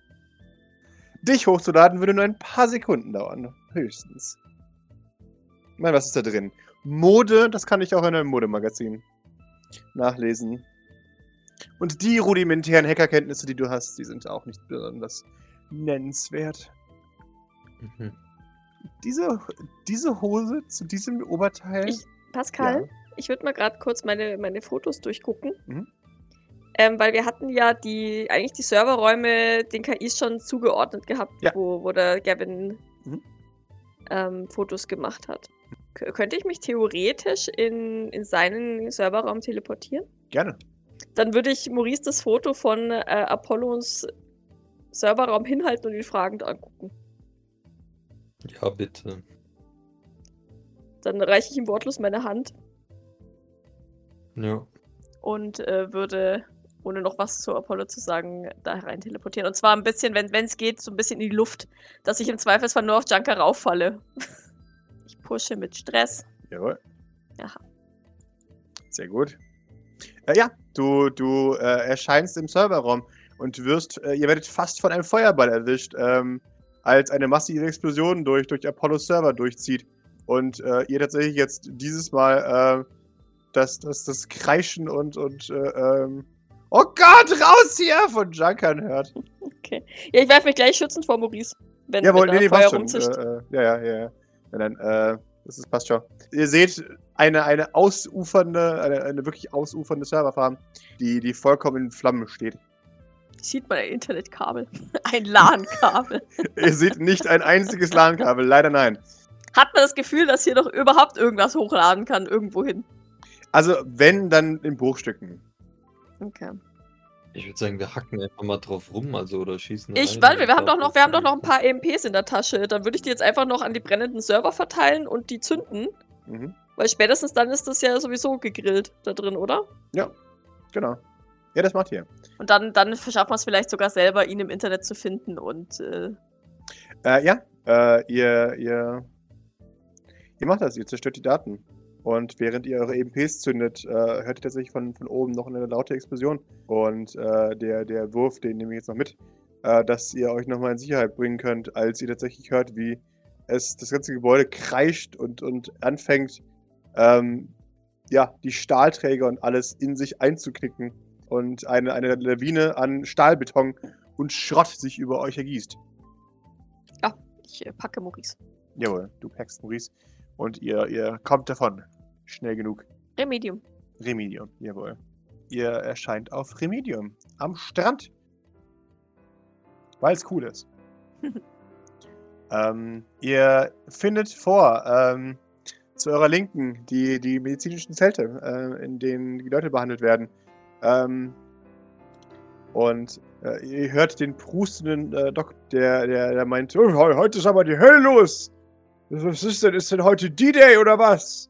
Dich hochzuladen würde nur ein paar Sekunden dauern. Höchstens. Meine, was ist da drin? Mode, das kann ich auch in einem Modemagazin nachlesen. Und die rudimentären Hackerkenntnisse, die du hast, die sind auch nicht besonders nennenswert. Mhm. Diese, diese Hose zu diesem Oberteil. Ich- Pascal, Ja. ich würde mal gerade kurz meine, meine Fotos durchgucken. Mhm. Ähm, weil wir hatten ja die, eigentlich die Serverräume den KIs schon zugeordnet gehabt, Ja. wo, wo der Gavin Mhm. ähm, Fotos gemacht hat. K könnte ich mich theoretisch in, in seinen Serverraum teleportieren? Gerne. Dann würde ich Maurice das Foto von äh, Apollos Serverraum hinhalten und ihn fragend angucken. Ja, bitte. Dann reiche ich ihm wortlos meine Hand Ja. und äh, würde, ohne noch was zu Apollo zu sagen, da herein teleportieren. Und zwar ein bisschen, wenn es geht, so ein bisschen in die Luft, dass ich im Zweifelsfall nur auf Junker rauffalle. Ich pushe mit Stress. Jawohl. Aha. Sehr gut. Äh, ja, du, du äh, erscheinst im Serverraum und wirst, äh, ihr werdet fast von einem Feuerball erwischt, ähm, als eine massive Explosion durch, durch Apollos Server durchzieht. Und äh, ihr tatsächlich jetzt dieses Mal das, das, das Kreischen und, und äh, ähm, Oh Gott, raus hier von Junkern hört. Okay. Ja, ich werfe mich gleich schützend vor Maurice. Wenn, Jawohl, wenn nee, er nee, Feuer passt schon. rumzischt. Äh, äh, ja, ja, ja, ja. Nein, äh, das ist, passt schon. Ihr seht eine, eine ausufernde, eine, eine wirklich ausufernde Serverfarm, die, die vollkommen in Flammen steht. Sieht man ein Internetkabel. Ein LAN-Kabel. Ihr seht nicht ein einziges LAN-Kabel, leider nein. Hat man das Gefühl, dass hier doch überhaupt irgendwas hochladen kann, irgendwo hin? Also, wenn, dann in Bruchstücken. Okay. Ich würde sagen, wir hacken einfach mal drauf rum, also oder schießen. Ich, warte, und wir haben doch noch, wir haben doch noch ein paar EMPs in der Tasche. Dann würde ich die jetzt einfach noch an die brennenden Server verteilen und die zünden. Mhm. Weil spätestens dann ist das ja sowieso gegrillt da drin, oder? Genau. Ja, das macht ihr. Und dann, dann verschafft man es vielleicht sogar selber, ihn im Internet zu finden und äh, Äh, ja, äh, ihr, ihr, ihr macht das, ihr zerstört die Daten. Und während ihr eure EMPs zündet, äh, hört ihr tatsächlich von, von oben noch eine laute Explosion. Und äh, der, der Wurf, den nehme ich jetzt noch mit, äh, dass ihr euch nochmal in Sicherheit bringen könnt, als ihr tatsächlich hört, wie es das ganze Gebäude kreischt und, und anfängt, ähm, ja, die Stahlträger und alles in sich einzuknicken. Und eine, eine Lawine an Stahlbeton und Schrott sich über euch ergießt. ich äh, packe Maurice. Jawohl, du packst Maurice. Und ihr, ihr kommt davon. Schnell genug. Remedium. Remedium, jawohl. Ihr erscheint auf Remedium. Am Strand. Weil es cool ist. ähm, ihr findet vor, ähm, zu eurer Linken, die, die medizinischen Zelte, äh, in denen die Leute behandelt werden. Ähm, und äh, ihr hört den prustenden äh, Doc, der, der, der meint, oh, he- heute ist aber die Hölle los. Was ist denn? Ist denn heute D-Day oder was?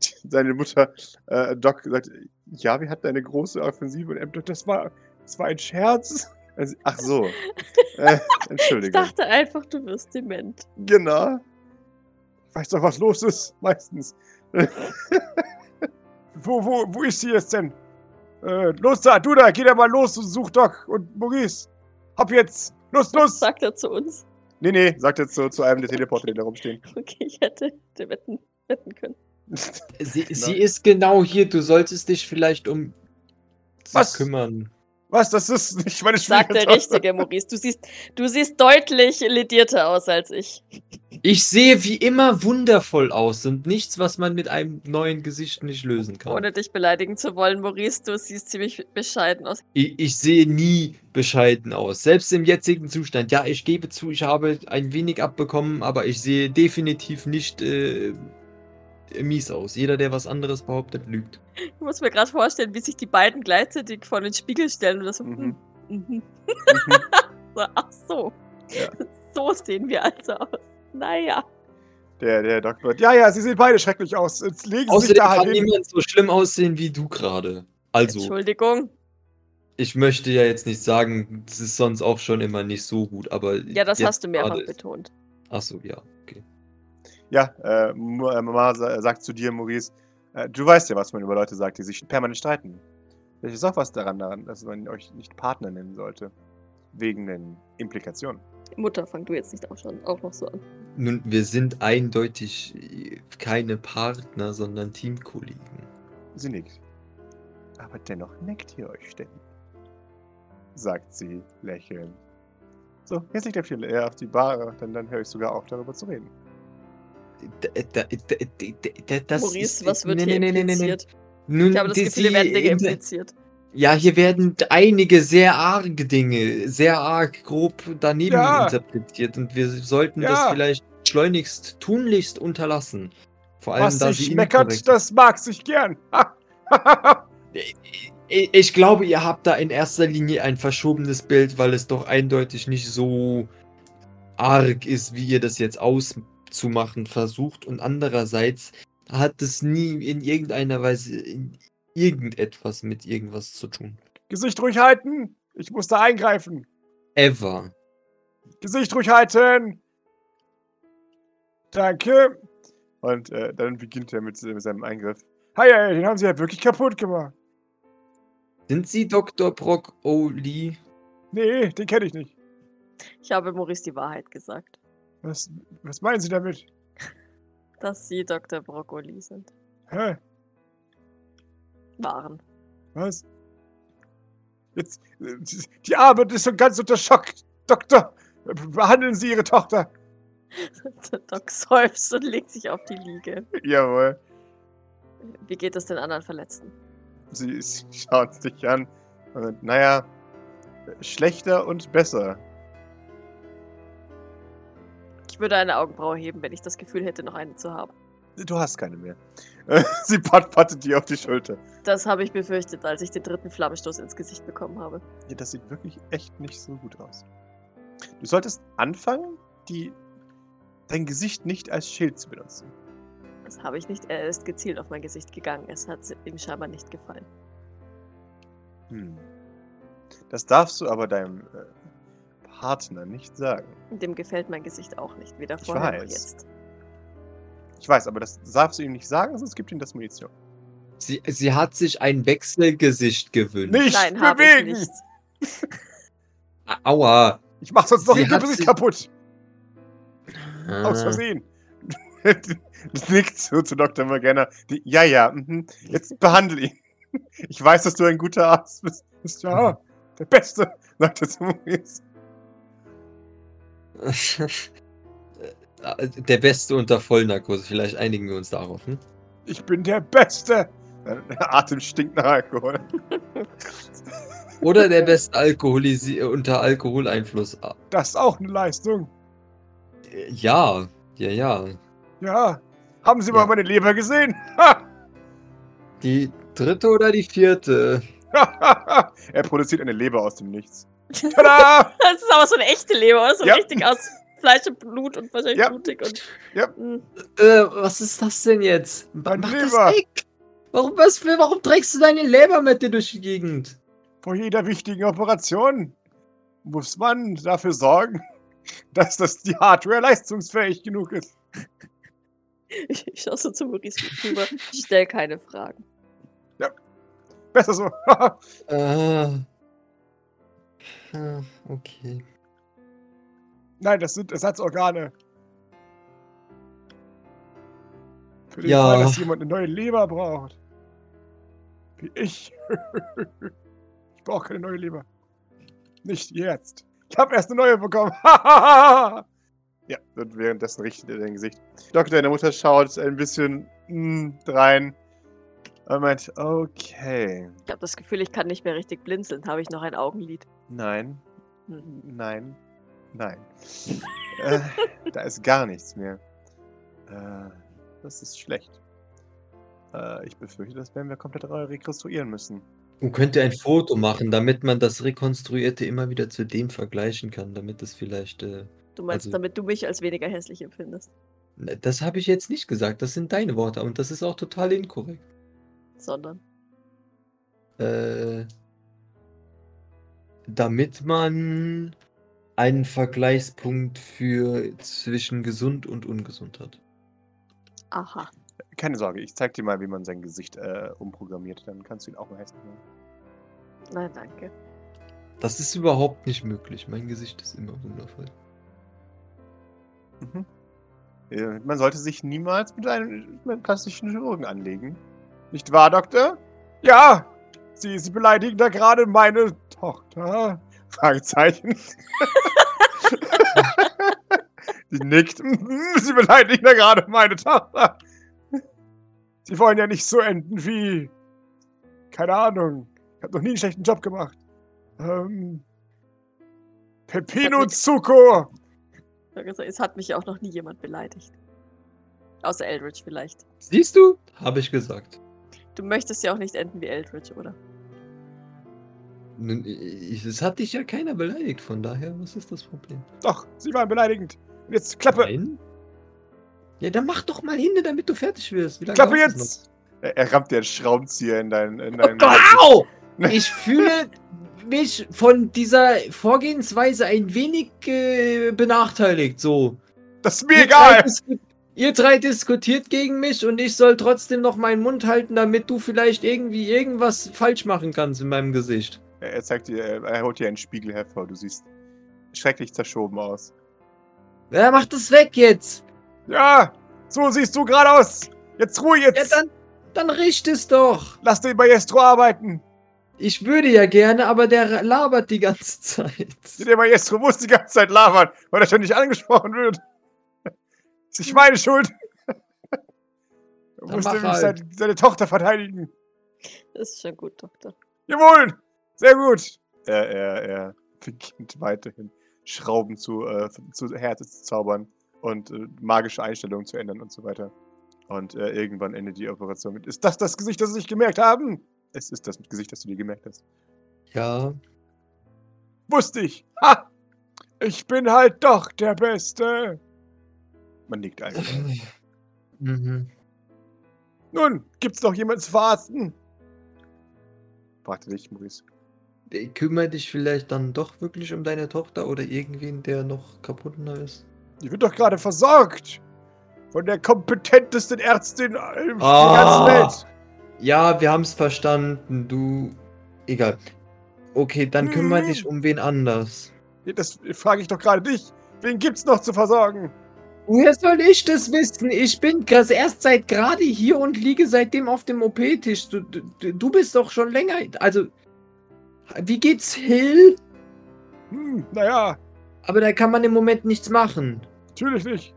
Seine Mutter, äh, Doc, sagt, ja, wir hatten eine große Offensive und M. das war, das war ein Scherz. Also, ach so. äh, Ich Entschuldigung. dachte einfach, du wirst dement. Genau. Ich weiß doch, was los ist, meistens. wo, wo, wo ist sie jetzt denn? Äh, los da, du da, geh da mal los und such Doc und Maurice. Hopp jetzt. Los, los. Sagt er zu uns. Nee, nee, sagt jetzt so zu einem der Teleporter, die da rumstehen. Okay, ich hätte, hätte wetten, wetten können. Sie, sie ist genau hier, du solltest dich vielleicht um sie Was? kümmern. Was, das ist nicht meine Sagt der Schwiegertochter. Richtige, Maurice. Du siehst, du siehst deutlich ledierter aus als ich. Ich sehe wie immer wundervoll aus und nichts, was man mit einem neuen Gesicht nicht lösen kann. Ohne dich beleidigen zu wollen, Maurice, du siehst ziemlich bescheiden aus. Ich, ich sehe nie bescheiden aus. Selbst im jetzigen Zustand. Ja, ich gebe zu, ich habe ein wenig abbekommen, aber ich sehe definitiv nicht äh, mies aus. Jeder, der was anderes behauptet, lügt. Ich muss mir gerade vorstellen, wie sich die beiden gleichzeitig vor den Spiegel stellen und das so. Mhm. Mhm. Mhm. Mhm. so ach so. Ja. So sehen wir also aus. Naja. Der, der Doktor. Ja, ja, sie sehen beide schrecklich aus. Jetzt legen sie sich Außerdem da halt kann hin. niemand so schlimm aussehen wie du gerade. Also, Entschuldigung. ich möchte ja jetzt nicht sagen, das ist sonst auch schon immer nicht so gut, aber. Ja, das hast du mehrfach ist- betont. Achso, ja, okay. Ja, äh, äh, Mama sa sagt zu dir, Maurice, äh, du weißt ja, was man über Leute sagt, die sich permanent streiten. Vielleicht ist auch was daran, daran, dass man euch nicht Partner nennen sollte. Wegen den Implikationen. Mutter, fang du jetzt nicht auch schon auch noch so an. Nun, wir sind eindeutig äh, keine Partner, sondern Teamkollegen. Sie nickt. Aber dennoch neckt ihr euch ständig. Sagt sie, lächelnd. So, jetzt liegt auf die, äh, auf die Bar, dann, dann höre ich sogar auf, darüber zu reden. Das Maurice, ist- was wird nee, hier nee, nee, nee, nee. impliziert? Nun, Ich habe das die- Gefühl, hier werden Dinge impliziert. Ja, hier werden einige sehr arge Dinge, sehr arg grob daneben Ja. interpretiert und wir sollten das Ja. vielleicht schleunigst, tunlichst unterlassen. Vor allem, Was da sich meckert, das mag sich gern. Ich, ich glaube, ihr habt da in erster Linie ein verschobenes Bild, weil es doch eindeutig nicht so arg ist, wie ihr das jetzt auszumachen versucht. Und andererseits hat es nie in irgendeiner Weise in irgendetwas mit irgendwas zu tun. Gesicht ruhig halten. Ich muss da eingreifen. Ever. Gesicht ruhig halten. Danke. Und äh, dann beginnt er mit, mit seinem Eingriff. Hey, hey, den haben sie ja wirklich kaputt gemacht. Sind Sie Dr. Brock O'Lee? Nee, den kenne ich nicht. Ich habe Maurice die Wahrheit gesagt, Was, was meinen Sie damit? dass sie Dr. Broccoli sind. Hä? waren. Was? Jetzt, die Arme ist so ganz unter Schock. Doktor, behandeln Sie Ihre Tochter. Der Doc seufzt und legt sich auf die Liege. Jawohl. Wie geht es den anderen Verletzten? Sie, sie schaut dich an. Und, naja, schlechter und besser. Ich würde eine Augenbraue heben, wenn ich das Gefühl hätte, noch eine zu haben. Du hast keine mehr. sie pat pattet dir auf die Schulter. Das habe ich befürchtet, als ich den dritten Flammenstoß ins Gesicht bekommen habe. Ja, das sieht wirklich echt nicht so gut aus. Du solltest anfangen, die, dein Gesicht nicht als Schild zu benutzen. Das habe ich nicht. Er ist gezielt auf mein Gesicht gegangen. Es hat ihm scheinbar nicht gefallen. Hm. Das darfst du aber deinem äh, Partner nicht sagen. Dem gefällt mein Gesicht auch nicht. Weder vorher noch jetzt. Ich weiß, aber das darfst du ihm nicht sagen, sonst gibt ihm das Munition. Sie, sie hat sich ein Wechselgesicht gewünscht. Nicht Nein, habe ich bewegen! nicht. Aua. Ich mach sonst noch ihr Gesicht sich- kaputt. Aus Ah. Versehen. Das nickt so zu Dr. Morgana. Die, ja, ja, mhm. jetzt behandle ihn. Ich weiß, dass du ein guter Arzt bist. Bist ja der Beste, sagt er zu Maurice. Der Beste unter Vollnarkose. Vielleicht einigen wir uns darauf. Hm? Ich bin der Beste. Der Atem stinkt nach Alkohol. Oder der Beste Alkoholisi unter Alkoholeinfluss. Das ist auch eine Leistung. äh, Ja, ja, ja. Ja. Haben Sie mal Ja. meine Leber gesehen? Ha! Die dritte oder die vierte? er produziert eine Leber aus dem Nichts. Tada! Das ist aber so eine echte Leber, so Ja. richtig aus Fleisch und Blut und wahrscheinlich Ja. blutig und. Ja. Hm. Äh, was ist das denn jetzt? Mein Mach Leber. das weg! Warum, was, für- warum trägst du deine Leber mit dir durch die Gegend? Vor jeder wichtigen Operation muss man dafür sorgen, dass das die Hardware leistungsfähig genug ist. Ich, ich schaue so zu Maurice rüber. Ich stelle keine Fragen. Besser so. Äh. Ah, okay. Nein, das sind Ersatzorgane. Für den Ja. Fall, dass jemand eine neue Leber braucht. Wie ich. ich brauche keine neue Leber. Nicht jetzt. Ich habe erst eine neue bekommen. ja, und währenddessen richtet er dein Gesicht. Doktor, deine Mutter schaut ein bisschen mm, rein. Und meint, okay. Ich habe das Gefühl, ich kann nicht mehr richtig blinzeln. Habe ich noch ein Augenlid? Nein, Hm. Nein. Nein. äh, da ist gar nichts mehr. Äh, das ist schlecht. Äh, ich befürchte, das werden wir komplett re- rekonstruieren müssen. Man könnte ein Foto machen, damit man das Rekonstruierte immer wieder zu dem vergleichen kann, damit es vielleicht. Äh, Du meinst, Also- damit du mich als weniger hässlich empfindest. ne, das habe ich jetzt nicht gesagt, das sind deine Worte und das ist auch total inkorrekt. Sondern. Äh, damit man einen Vergleichspunkt für zwischen gesund und ungesund hat. Aha. Keine Sorge, ich zeig dir mal, wie man sein Gesicht äh, umprogrammiert. Dann kannst du ihn auch mal hässlich machen. Nein, danke. Das ist überhaupt nicht möglich. Mein Gesicht ist immer wundervoll. Mhm. Äh, man sollte sich niemals mit einem, mit einem plastischen Chirurgen anlegen. Nicht wahr, Doktor? Ja! Sie, Sie beleidigen da gerade meine Tochter? Fragezeichen. Sie nickt. Sie beleidigen da gerade meine Tochter. Sie wollen ja nicht so enden wie. Keine Ahnung. Ich habe noch nie einen schlechten Job gemacht. Ähm. Pepino Zuko! Es hat mich auch noch nie jemand beleidigt. Außer Eldridge vielleicht. Siehst du? Habe ich gesagt. Du möchtest ja auch nicht enden wie Eldridge, oder? Es hat dich ja keiner beleidigt, von daher, was ist das Problem? Doch, Sie waren beleidigend. Jetzt Klappe! Nein? Ja, dann mach doch mal hin, damit du fertig wirst. Wie lange Klappe jetzt! Er, er rammt dir einen Schraubenzieher in deinen. In noch? deinen Au! Ich fühle mich von dieser Vorgehensweise ein wenig äh, benachteiligt. So. Das ist mir drei, egal! disku- ihr drei diskutiert gegen mich und ich soll trotzdem noch meinen Mund halten, damit du vielleicht irgendwie irgendwas falsch machen kannst in meinem Gesicht. Er, zeigt dir, er, holt dir einen Spiegel hervor. Du siehst schrecklich zerschoben aus. Ja, mach das weg jetzt. Ja! So siehst du gerade aus! Jetzt Ruhe Ja, jetzt! dann Dann richt es doch. Lass den Maestro arbeiten. Ich würde ja gerne, aber der labert die ganze Zeit. Der Maestro muss die ganze Zeit labern, weil er schon nicht angesprochen wird. Ist nicht meine Schuld. Er Dann muss mach nämlich halt. seine, seine Tochter verteidigen. Das ist schon gut, Doktor. Jawohl! Sehr gut! Er, er, er beginnt weiterhin Schrauben zu, äh, zu Härte zu zaubern und äh, magische Einstellungen zu ändern und so weiter. Und äh, irgendwann endet die Operation mit. Ist das das Gesicht, das Sie nicht gemerkt haben? Es ist das Gesicht, das du dir gemerkt hast. Ja. Wusste ich! Ha! Ich bin halt doch der Beste! Man nickt einfach. Mhm. Nun, gibt's noch jemanden zu verarzten? Warte dich, Maurice. Äh, Kümmere dich vielleicht dann doch wirklich um deine Tochter oder irgendwen, der noch kaputter ist. Die wird doch gerade versorgt! Von der kompetentesten Ärztin in Ah. der ganzen Welt! Ja, wir haben es verstanden. Du. Egal. Okay, dann kümmere Mhm. dich um wen anders. Das frage ich doch gerade dich. Wen gibt's noch zu versorgen? Woher soll ich das wissen? Ich bin erst seit gerade hier und liege seitdem auf dem OP-Tisch. Du, du, du bist doch schon länger. Also. Wie geht's Hill? Hm, naja, Aber da kann man im Moment nichts machen. natürlich nicht.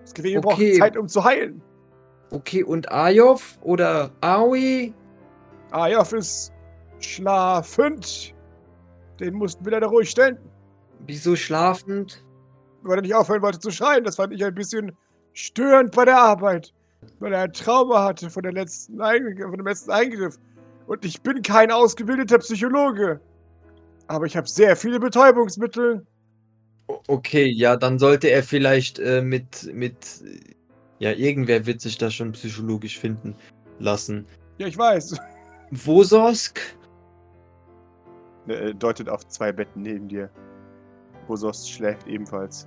Das Gewebe Okay. braucht Zeit, um zu heilen. Okay, und Ayov oder Aoi? Ayov ist schlafend. Den mussten wir leider ruhig stellen, Wieso schlafend? Weil er nicht aufhören wollte zu schreien. Das fand ich ein bisschen störend bei der Arbeit. Weil er ein Trauma hatte von, der letzten von dem letzten Eingriff. Und ich bin kein ausgebildeter Psychologe. Aber ich habe sehr viele Betäubungsmittel. Okay, ja, dann sollte er vielleicht äh, mit, mit, äh, ja, irgendwer wird sich da schon psychologisch finden lassen. Ja, ich weiß. Wososk? Er deutet auf zwei Betten neben dir. Bosos schläft ebenfalls.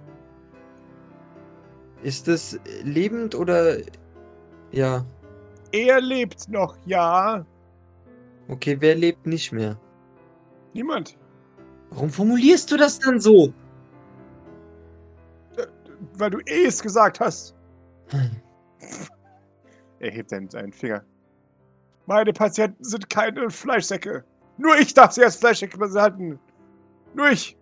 Ist es lebend oder, ja, Er lebt noch, ja. okay, wer lebt nicht mehr? Niemand. Warum formulierst du das dann so? Weil du es gesagt hast. Er hebt seinen, seinen Finger. Meine Patienten sind keine Fleischsäcke. Nur ich darf sie als Fleischsäcke behalten. Nur ich.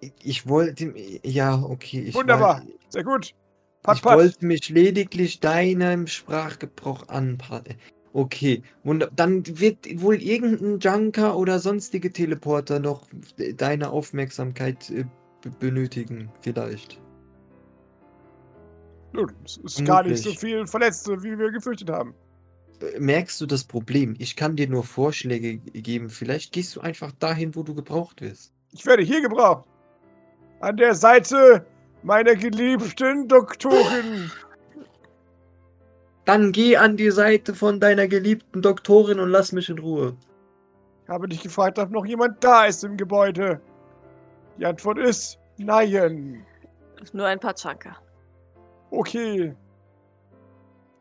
Ich- Ich wollte, ja, okay, Wunderbar. war- Sehr gut. Pat, ich pat. wollte mich lediglich deinem Sprachgebrauch anpassen. Okay, wunder dann wird wohl irgendein Junker oder sonstige Teleporter noch deine Aufmerksamkeit äh, benötigen, vielleicht. Nun, es ist gar nicht so viel Verletzte, wie wir gefürchtet haben. Äh, Merkst du das Problem? Ich kann dir nur Vorschläge geben. Vielleicht gehst du einfach dahin, wo du gebraucht wirst. Ich werde hier gebraucht. An der Seite meiner geliebten Doktorin. Dann geh an die Seite von deiner geliebten Doktorin und lass mich in Ruhe. Ich habe dich gefragt, ob noch jemand da ist im Gebäude. Die Antwort ist nein. Nur ein paar Chunker. Okay.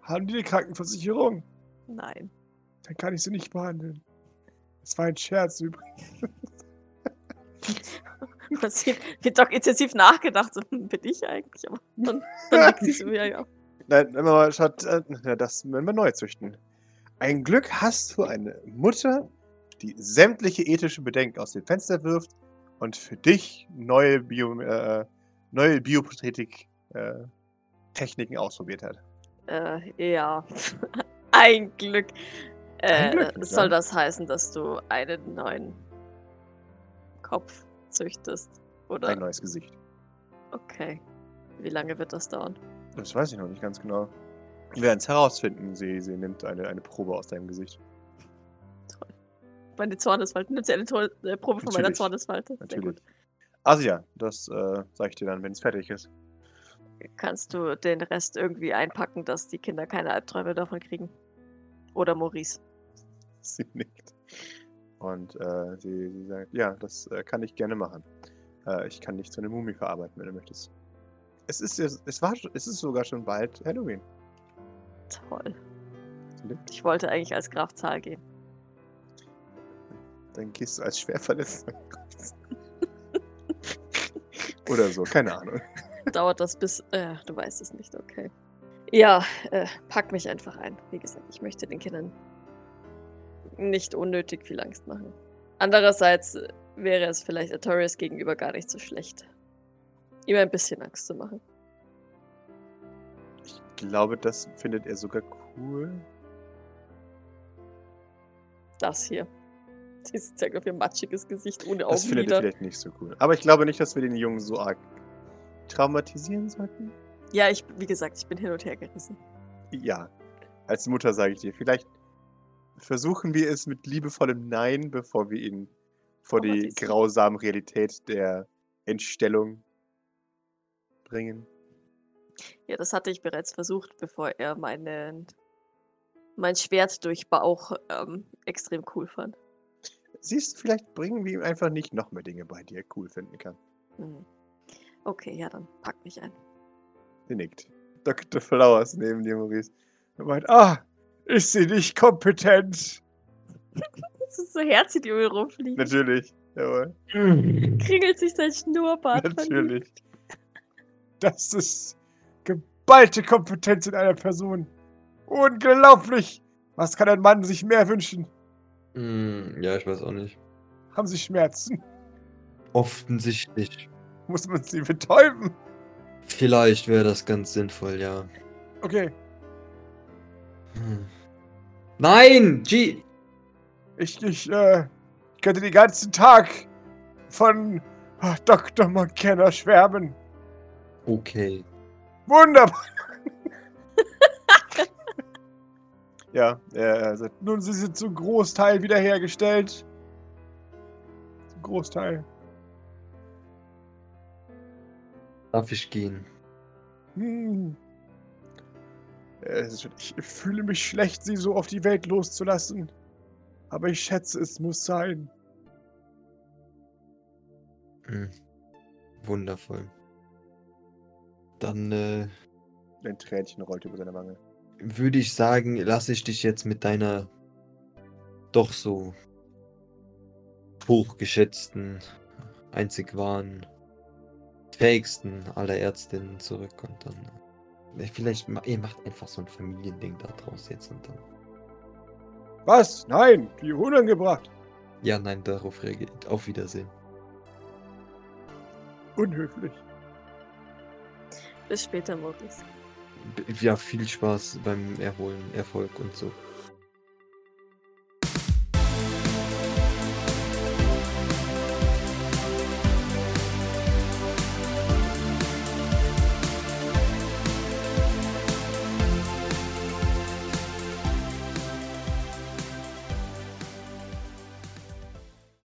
Haben die eine Krankenversicherung? Nein. Dann kann ich sie nicht behandeln. Es war ein Scherz übrigens. Man sieht, wie Doc intensiv nachgedacht, so hm, bin ich eigentlich, aber dann, dann sie so, ja, ja. Nein, wenn man mal schaut, äh, das werden wir neu züchten. Ein Glück hast du eine Mutter, die sämtliche ethische Bedenken aus dem Fenster wirft und für dich neue, Bio, äh, neue Biopathetik äh, ausprobiert hat. Äh, ja. ein Glück. Ein Äh, Glück, soll ja. das heißen, dass du einen neuen Kopf züchtest? Oder? Ein neues Gesicht. Okay. Wie lange wird das dauern? Das weiß ich noch nicht ganz genau. Wir werden es herausfinden. Sie, sie nimmt eine, eine Probe aus deinem Gesicht. Meine Zornesfalte. Nimmt sie eine Tor äh, Probe von meiner. Zornesfalte? Natürlich. Also ja, das äh, sage ich dir dann, wenn es fertig ist. Kannst du den Rest irgendwie einpacken, dass die Kinder keine Albträume davon kriegen? Oder Maurice? Sie nickt. Und äh, sie, sie sagt, ja, das äh, kann ich gerne machen. Äh, ich kann nicht zu einer Mumie verarbeiten, wenn du möchtest. Es ist, es war, es ist sogar schon bald Halloween. Toll. Nickt. Ich wollte eigentlich als Graf Zahl gehen. Dann gehst du als Schwerverletzter. Oder so, keine Ahnung. Dauert das bis. Äh, du weißt es nicht, okay. Ja, äh, pack mich einfach ein. Wie gesagt, ich möchte den Kindern nicht unnötig viel Angst machen. Andererseits wäre es vielleicht Artorias gegenüber gar nicht so schlecht, ihm ein bisschen Angst zu machen. Ich glaube, das findet er sogar cool. Das hier. Sie zeigt auf ihr matschiges Gesicht ohne Das findet er Augenlider. vielleicht nicht so cool. Aber ich glaube nicht, dass wir den Jungen so arg traumatisieren sollten. Ja, ich, wie gesagt, ich bin hin und her gerissen. Ja. Als Mutter sage ich dir, vielleicht versuchen wir es mit liebevollem Nein, bevor wir ihn vor die Traumatisieren. grausame Realität der Entstellung bringen. Ja, das hatte ich bereits versucht, bevor er meinen, mein Schwert durch Bauch ähm, extrem cool fand. Siehst du, vielleicht bringen wir ihm einfach nicht noch mehr Dinge bei, die er cool finden kann. Hm. Okay, ja, dann pack mich ein. Er nickt. Dr. Flowers neben dir, Maurice. Er meint, ah, ist sie nicht kompetent? Das ist so herzig, die Öl rumfliegt. Natürlich. Jawohl. Kringelt sich sein Schnurrbart. Natürlich. Das ist geballte Kompetenz in einer Person. Unglaublich! Was kann ein Mann sich mehr wünschen? Hm, ja, ich weiß auch nicht. Haben sie Schmerzen? Offensichtlich. Muss man sie betäuben? Vielleicht wäre das ganz sinnvoll, ja. Okay, Hm. Nein! G! ich, ich, äh, könnte den ganzen Tag von ah, Dr. McKenna schwärmen. Okay. Wunderbar! ja, er sagt, nun, sie sind zum Großteil wiederhergestellt. Zum Großteil. Darf ich gehen? Hm. Ich fühle mich schlecht, sie so auf die Welt loszulassen. Aber ich schätze, es muss sein. Hm. Wundervoll. Dann äh, Ein Tränchen rollt über seine Wange. würde ich sagen, lasse ich dich jetzt mit deiner doch so hochgeschätzten, einzig wahren, fähigsten aller Ärztinnen zurück und dann. Vielleicht, ihr macht einfach so ein Familiending da draus jetzt und dann. Was? Nein, wie unangebracht. Ja, nein, darauf reagiert. Auf Wiedersehen. Unhöflich. Bis später. B- Ja, viel Spaß beim Erholen, Erfolg und so.